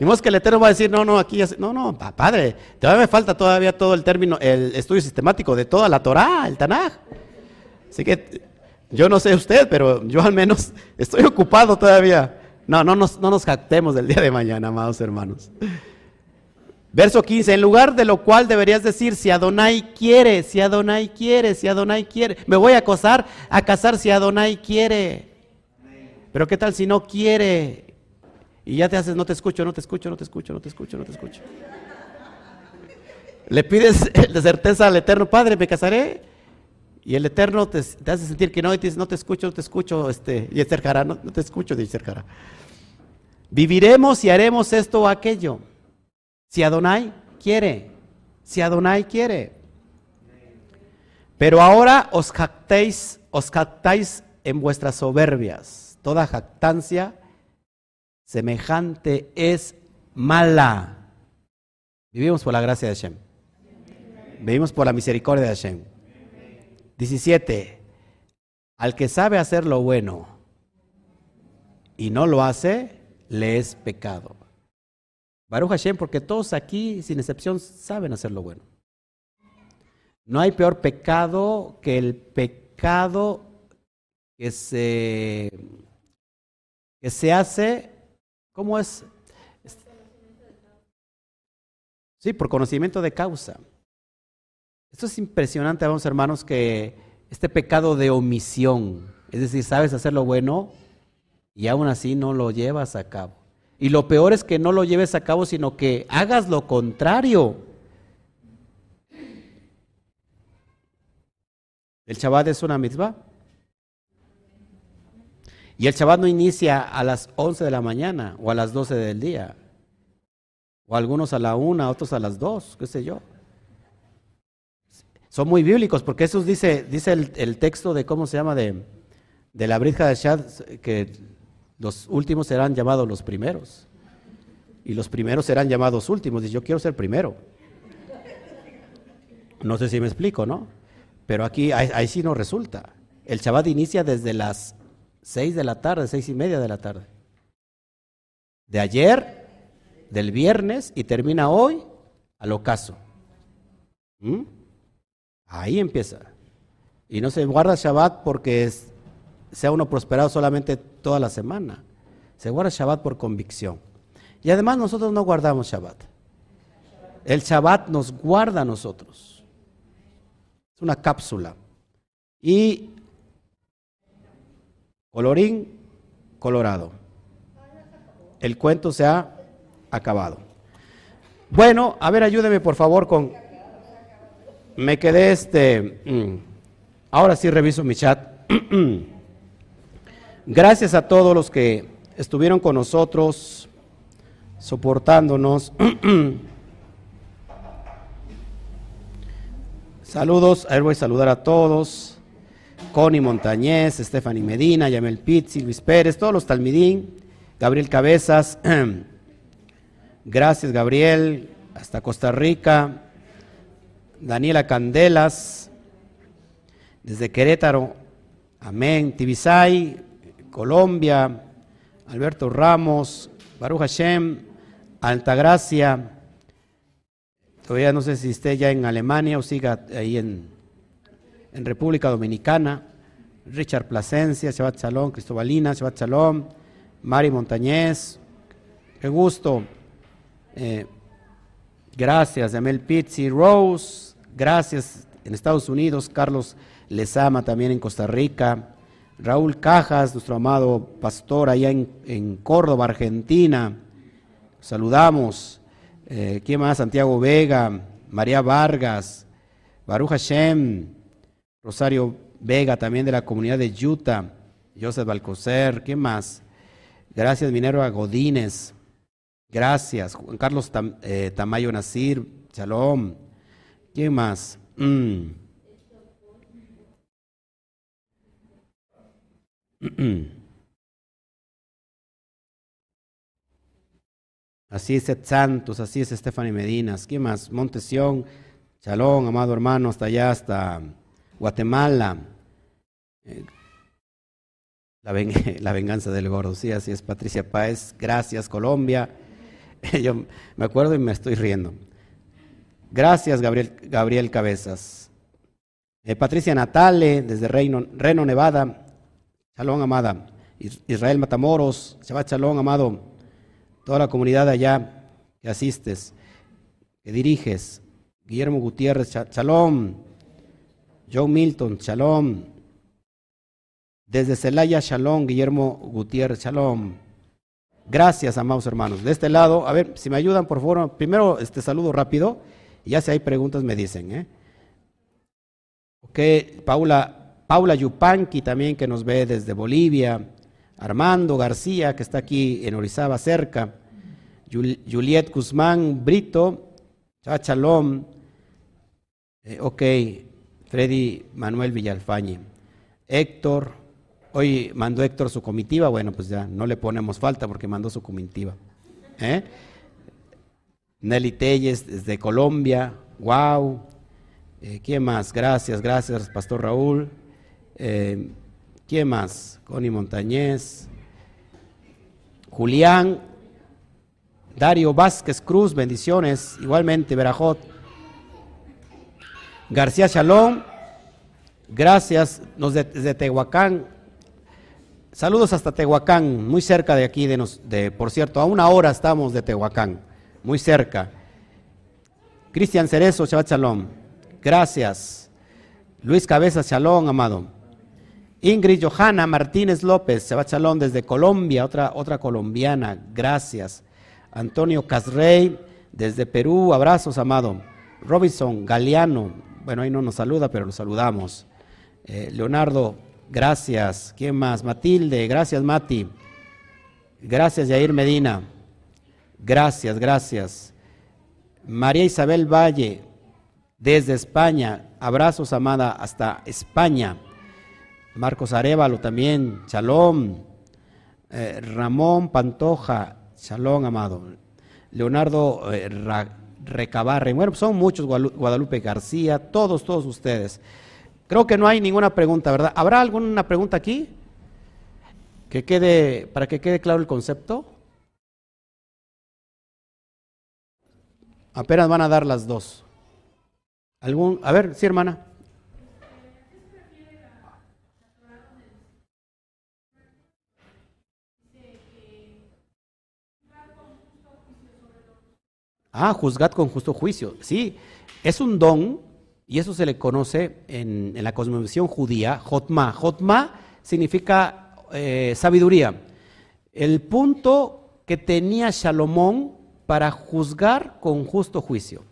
Speaker 1: Y que el Eterno va a decir, no, no, aquí ya... No, no, padre, todavía me falta todavía todo el término, el estudio sistemático de toda la Torah, el Tanaj. Así que yo no sé usted, pero yo al menos estoy ocupado todavía. No, no nos, no nos jactemos del día de mañana, amados hermanos. Verso 15, en lugar de lo cual deberías decir, si Adonai quiere, si Adonai quiere, si Adonai quiere, me voy a casar, a casar si Adonai quiere. Pero qué tal si no quiere? Y ya te haces, no te escucho, no te escucho, no te escucho, no te escucho, no te escucho. Le pides de certeza al Eterno, Padre, me casaré. Y el Eterno te, hace sentir que no, y te dice, no te escucho, no te escucho, este, y no, no te escucho, dice Viviremos y haremos esto o aquello. Si Adonai quiere, si Adonai quiere. Pero ahora os jactéis, os jactáis en vuestras soberbias. Toda jactancia semejante es mala. Vivimos por la gracia de Hashem. Vivimos por la misericordia de Hashem. 17. Al que sabe hacer lo bueno y no lo hace, le es pecado. Baruch Hashem, porque todos aquí, sin excepción, saben hacer lo bueno. No hay peor pecado que el pecado que se, que se hace, ¿cómo es? Sí, por conocimiento de causa. Esto es impresionante, vamos hermanos, que este pecado de omisión, es decir, sabes hacer lo bueno y aún así no lo llevas a cabo. Y lo peor es que no lo lleves a cabo, sino que hagas lo contrario. El Shabbat es una mitzvah. Y el Shabbat no inicia a las 11 de la mañana o a las 12 del día. O algunos a la 1, otros a las 2, qué sé yo. Son muy bíblicos porque eso dice, dice el, texto de cómo se llama de, de la Brit Shad, que los últimos serán llamados los primeros. Y los primeros serán llamados últimos. Dice, yo quiero ser primero. No sé si me explico, ¿no? Pero aquí, ahí, sí no resulta. El Shabbat inicia desde las seis de la tarde, seis y media de la tarde. De ayer, del viernes, y termina hoy al ocaso. ¿Mm? Ahí empieza. Y no se guarda Shabbat porque sea uno prosperado solamente toda la semana. Se guarda Shabbat por convicción. Y además nosotros no guardamos Shabbat. El Shabbat nos guarda a nosotros. Es una cápsula. Y colorín colorado. El cuento se ha acabado. Bueno, a ver, ayúdeme por favor con... Me quedé este... Mm, ahora sí reviso mi chat. Gracias a todos los que estuvieron con nosotros, soportándonos. Saludos, a ver voy a saludar a todos. Connie Montañez, Stephanie Medina, Yamel Pizzi, Luis Pérez, todos los Talmidín, Gabriel Cabezas. Gracias, Gabriel, hasta Costa Rica. Daniela Candelas, desde Querétaro. Amén. Tibisay, Colombia, Alberto Ramos, Baruch Hashem, Altagracia, todavía no sé si esté ya en Alemania o siga ahí en, en República Dominicana, Richard Plasencia, Shabbat Shalom, Cristobalina, Shabbat Shalom, Mari Montañez, qué gusto. Eh, gracias, Amel Pizzi, Rose, gracias en Estados Unidos, Carlos Lezama también en Costa Rica, Raúl Cajas, nuestro amado pastor allá en, Córdoba, Argentina. Saludamos. Eh, ¿Quién más? Santiago Vega, María Vargas, Baruch Hashem, Rosario Vega, también de la comunidad de Utah, Joseph Balcocer, ¿quién más? Gracias, Minerva Godínez. Gracias, Juan Carlos eh, Tamayo Nasir, Shalom. ¿Quién más? Mm. Así es Ed Santos, así es Stephanie Medinas. ¿Quién más? Montesión, Chalón, amado hermano, hasta allá, hasta Guatemala. Eh, la, venganza del gordo, sí, así es, Patricia Páez. Gracias, Colombia. Yo me acuerdo y me estoy riendo. Gracias, Gabriel, Gabriel Cabezas. Eh, Patricia Natale, desde Reno, Reno, Nevada. Shalom, amada. Israel Matamoros, Shabbat Shalom, amado. Toda la comunidad allá que asistes, que diriges. Guillermo Gutiérrez, Shalom. Joe Milton, Shalom. Desde Celaya, Shalom. Guillermo Gutiérrez, Shalom. Gracias, amados hermanos. De este lado, a ver, si me ayudan, por favor, primero este saludo rápido, ya si hay preguntas me dicen. ¿eh? Ok, Paula, Paula Yupanqui también que nos ve desde Bolivia. Armando García, que está aquí en Orizaba cerca, Juliet Guzmán Brito, Chachalom, eh, ok, Freddy Manuel Villalfañe, Héctor, hoy mandó Héctor su comitiva, bueno, pues ya no le ponemos falta porque mandó su comitiva. ¿eh? Nelly Telles desde Colombia, wow. Eh, ¿Quién más? Gracias, gracias, Pastor Raúl. ¿Quién más? Connie Montañez. Julián. Dario Vázquez Cruz, bendiciones. Igualmente, Verajot. García Shalom. Gracias. Nos desde Tehuacán. Saludos hasta Tehuacán, muy cerca de aquí, de, nos, de por cierto, a una hora estamos de Tehuacán, muy cerca. Cristian Cerezo, Shabbat Shalom. Gracias. Luis Cabeza, Shalom, amado. Ingrid Johanna Martínez López, va chalón desde Colombia, otra, otra colombiana, gracias. Antonio Casrey, desde Perú, abrazos, amado. Robinson Galeano, bueno, ahí no nos saluda, pero lo saludamos. Eh, Leonardo, gracias. ¿Quién más? Matilde, gracias, Mati. Gracias, Yair Medina. Gracias, gracias. María Isabel Valle, desde España, abrazos, amada, hasta España. Marcos Arevalo también, Shalom, eh, Ramón Pantoja, Shalom, amado. Leonardo eh, Recabarre, bueno, son muchos, Guadalupe García, todos, todos ustedes. Creo que no hay ninguna pregunta, ¿verdad? ¿Habrá alguna pregunta aquí? Que quede, para que quede claro el concepto. Apenas van a dar las dos. ¿Algún? A ver, sí, hermana. Ah, juzgad con justo juicio. Sí, es un don y eso se le conoce en, la cosmovisión judía, jotma. Jotma significa eh, sabiduría. El punto que tenía Salomón para juzgar con justo juicio.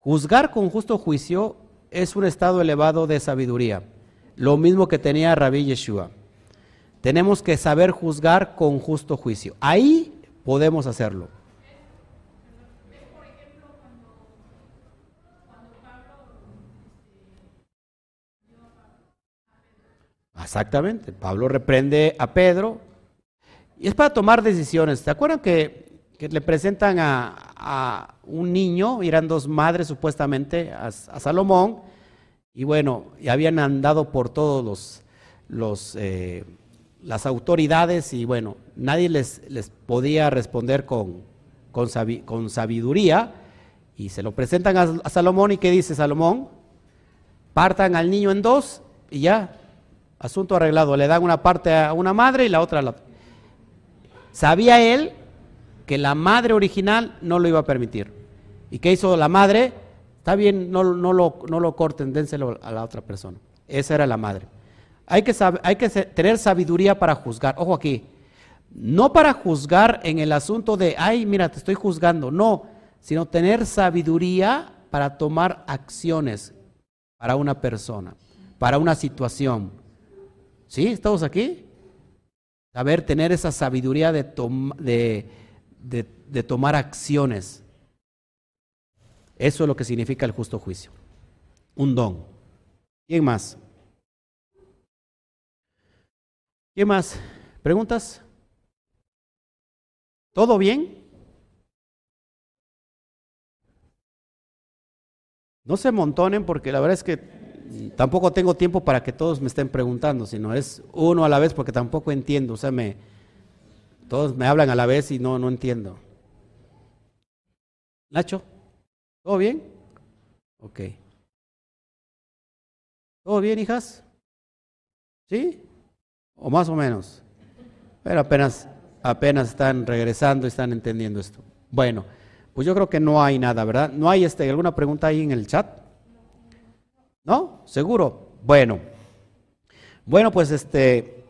Speaker 1: Juzgar con justo juicio es un estado elevado de sabiduría, lo mismo que tenía Rabbi Yeshua. Tenemos que saber juzgar con justo juicio. Ahí podemos hacerlo. Exactamente. Pablo reprende a Pedro. Y es para tomar decisiones. ¿Se acuerdan que, le presentan a, un niño, eran dos madres supuestamente, a, Salomón, y bueno, y habían andado por todos los, los eh, las autoridades. Y bueno, nadie les, les podía responder con, con, sabiduría. Y se lo presentan a, a Salomón. Y ¿qué dice Salomón? Partan al niño en dos y ya, Asunto arreglado. Le dan una parte a una madre y la otra a la otra. Sabía él que la madre original no lo iba a permitir. ¿Y qué hizo la madre? Está bien, no, no, lo, no lo corten, dénselo a la otra persona. Esa era la madre. Hay que, hay que tener sabiduría para juzgar. Ojo aquí. No para juzgar en el asunto de, ay, mira, te estoy juzgando. No, sino tener sabiduría para tomar acciones para una persona, para una situación. ¿Sí? ¿Estamos aquí? Saber tener esa sabiduría de, de, tomar acciones. Eso es lo que significa el justo juicio. Un don. ¿Quién más? ¿Quién más? ¿Preguntas? ¿Todo bien? No se montonen porque la verdad es que tampoco tengo tiempo para que todos me estén preguntando, sino es uno a la vez porque tampoco entiendo. O sea, me, todos me hablan a la vez y no, no entiendo. Nacho, ¿todo bien? Ok. ¿Todo bien, hijas? ¿Sí? ¿O más o menos? Pero apenas, apenas están regresando y están entendiendo esto. Bueno, pues yo creo que no hay nada, ¿verdad? ¿No hay este, alguna pregunta ahí en el chat? ¿No? ¿Seguro? Bueno. Bueno, pues este,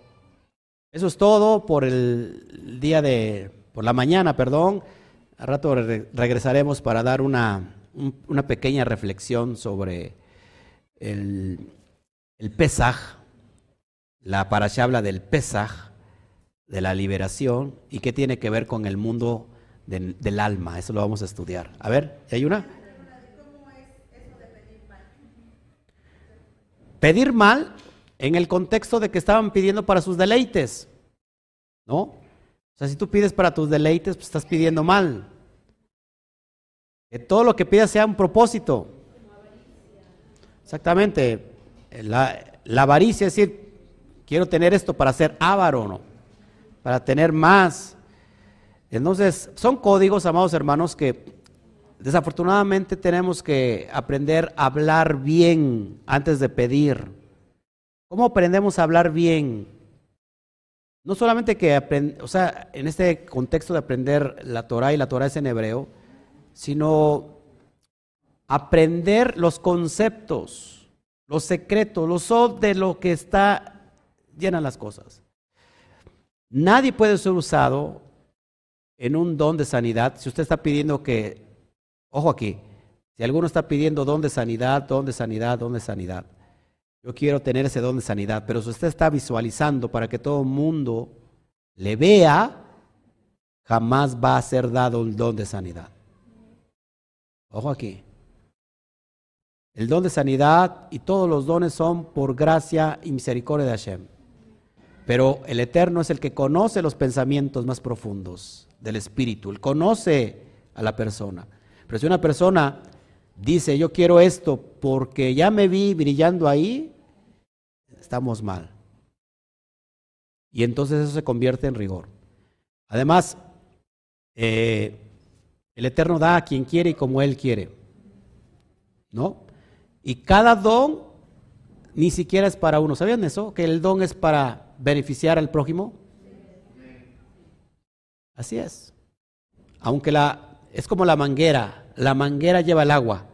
Speaker 1: eso es todo por el día de, por la mañana, perdón. Al rato regresaremos para dar una, una pequeña reflexión sobre el, el Pesaj. La parasha habla del Pesaj, de la liberación, y qué tiene que ver con el mundo del alma. Eso lo vamos a estudiar. A ver, ¿hay una? Pedir mal en el contexto de que estaban pidiendo para sus deleites. ¿No? O sea, si tú pides para tus deleites, pues estás pidiendo mal. Que todo lo que pidas sea un propósito. Exactamente. La, la avaricia es decir, quiero tener esto para ser avaro, ¿no? Para tener más. Entonces, son códigos, amados hermanos, que desafortunadamente tenemos que aprender a hablar bien antes de pedir. ¿Cómo aprendemos a hablar bien? No solamente que aprend o sea, en este contexto de aprender la Torah y la Torah es en hebreo, sino aprender los conceptos, los secretos, los son de lo que está llena las cosas. Nadie puede ser usado en un don de sanidad, si usted está pidiendo que, ojo aquí, si alguno está pidiendo don de sanidad, don de sanidad, don de sanidad, yo quiero tener ese don de sanidad, pero si usted está visualizando para que todo el mundo le vea, jamás va a ser dado el don de sanidad. Ojo aquí. El don de sanidad y todos los dones son por gracia y misericordia de Hashem. Pero el Eterno es el que conoce los pensamientos más profundos del espíritu, él conoce a la persona. Pero si una persona dice, yo quiero esto porque ya me vi brillando ahí, estamos mal. Y entonces eso se convierte en rigor. Además, eh, el Eterno da a quien quiere y como Él quiere. ¿No? Y cada don ni siquiera es para uno. ¿Sabían eso? Que el don es para beneficiar al prójimo. Así es. Aunque la es como la manguera, la manguera lleva el agua.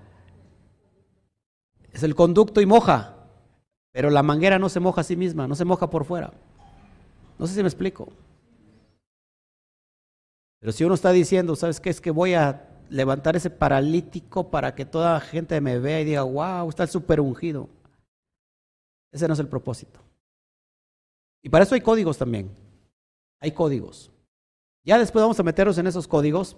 Speaker 1: Es el conducto y moja, pero la manguera no se moja a sí misma, no se moja por fuera. No sé si me explico. Pero si uno está diciendo, ¿sabes qué? Es que voy a levantar ese paralítico para que toda la gente me vea y diga, wow, está el super ungido. Ese no es el propósito. Y para eso hay códigos también. Hay códigos. Ya después vamos a meternos en esos códigos.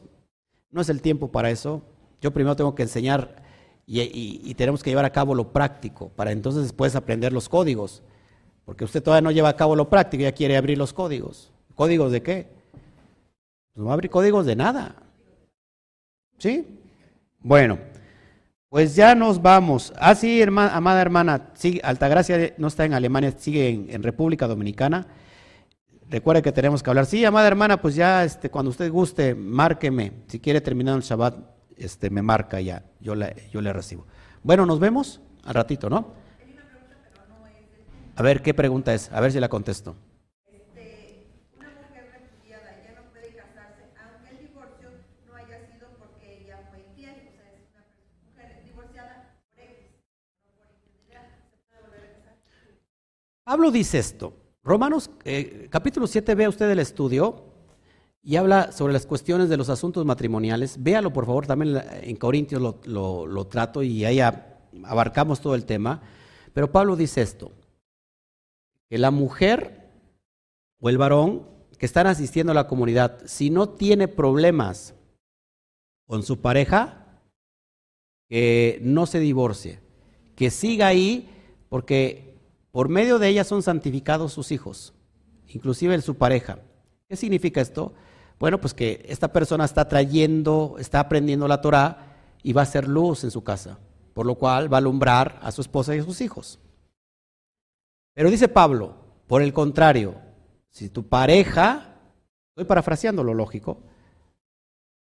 Speaker 1: No es el tiempo para eso. Yo primero tengo que enseñar y, tenemos que llevar a cabo lo práctico para entonces después aprender los códigos. Porque usted todavía no lleva a cabo lo práctico, ya quiere abrir los códigos. ¿Códigos de qué? Pues no va a abrir códigos de nada. ¿Sí? Bueno, pues ya nos vamos. Ah, sí, amada hermana, sí, Altagracia no está en Alemania, sigue en, en República Dominicana. Recuerde que tenemos que hablar. Sí, amada hermana, pues ya este, cuando usted guste, márqueme. Si quiere terminar el Shabbat, este, me marca ya. Yo le, yo le recibo. Bueno, nos vemos al ratito, ¿no? A ver, ¿qué pregunta es? A ver si la contesto. Pablo dice esto. Romanos eh, capítulo 7, vea usted el estudio y habla sobre las cuestiones de los asuntos matrimoniales. Véalo, por favor, también en Corintios lo, lo trato y ahí abarcamos todo el tema. Pero Pablo dice esto, que la mujer o el varón que están asistiendo a la comunidad, si no tiene problemas con su pareja, que no se divorcie, que siga ahí, porque por medio de ella son santificados sus hijos, inclusive su pareja. ¿Qué significa esto? Bueno, pues que esta persona está trayendo, está aprendiendo la Torah y va a ser luz en su casa. por lo cual va a alumbrar a su esposa y a sus hijos. Pero dice Pablo, por el contrario, si tu pareja, estoy parafraseando lo lógico,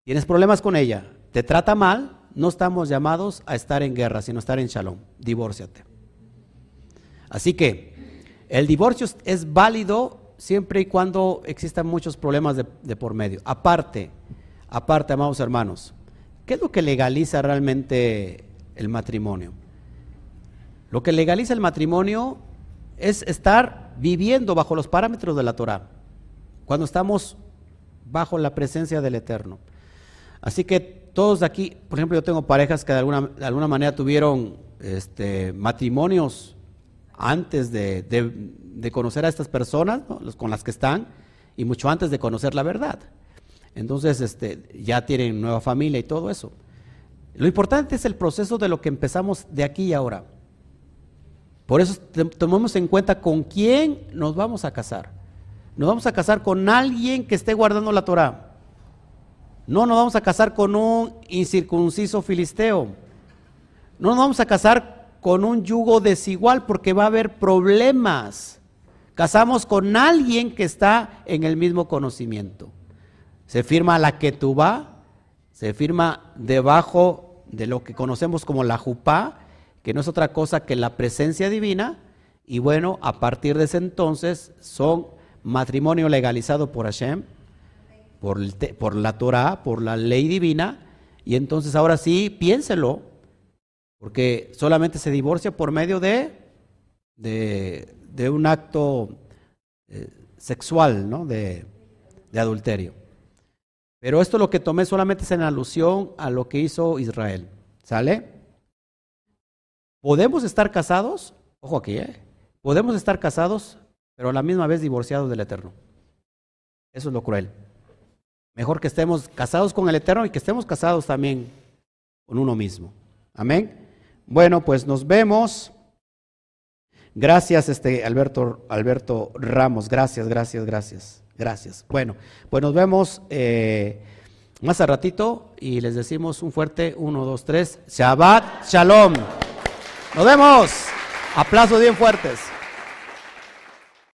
Speaker 1: tienes problemas con ella, te trata mal, no estamos llamados a estar en guerra, sino a estar en shalom. Divórciate. Así que el divorcio es válido siempre y cuando existan muchos problemas de, por medio. Aparte, aparte, amados hermanos, ¿qué es lo que legaliza realmente el matrimonio? Lo que legaliza el matrimonio es estar viviendo bajo los parámetros de la Torah, cuando estamos bajo la presencia del Eterno. Así que todos aquí, por ejemplo, yo tengo parejas que de alguna, de alguna manera tuvieron este, matrimonios antes de, conocer a estas personas, con las que están, y mucho antes de conocer la verdad. Entonces, este, ya tienen nueva familia y todo eso. Lo importante es el proceso de lo que empezamos de aquí y ahora. Por eso tomemos en cuenta con quién nos vamos a casar. Nos vamos a casar con alguien que esté guardando la Torah. No nos vamos a casar con un incircunciso filisteo. No nos vamos a casar con un yugo desigual porque va a haber problemas. Casamos con alguien que está en el mismo conocimiento. Se firma la ketubá, se firma debajo de lo que conocemos como la jupá, que no es otra cosa que la presencia divina, y bueno, a partir de ese entonces son matrimonio legalizado por Hashem, por, por la Torah, por la ley divina, y entonces ahora sí, piénselo, porque solamente se divorcia por medio de, de, un acto eh, sexual, de adulterio. Pero esto lo que tomé solamente es en alusión a lo que hizo Israel. ¿Sale? Podemos estar casados, ojo aquí, ¿eh? Podemos estar casados, pero a la misma vez divorciados del Eterno. Eso es lo cruel. Mejor que estemos casados con el Eterno y que estemos casados también con uno mismo. Amén. Bueno, pues nos vemos. Gracias, este Alberto, Alberto Ramos. Gracias, gracias, gracias. Gracias. Bueno, pues nos vemos eh, más a ratito y les decimos un fuerte uno, dos, tres. Shabbat Shalom. Nos vemos. Aplausos bien fuertes.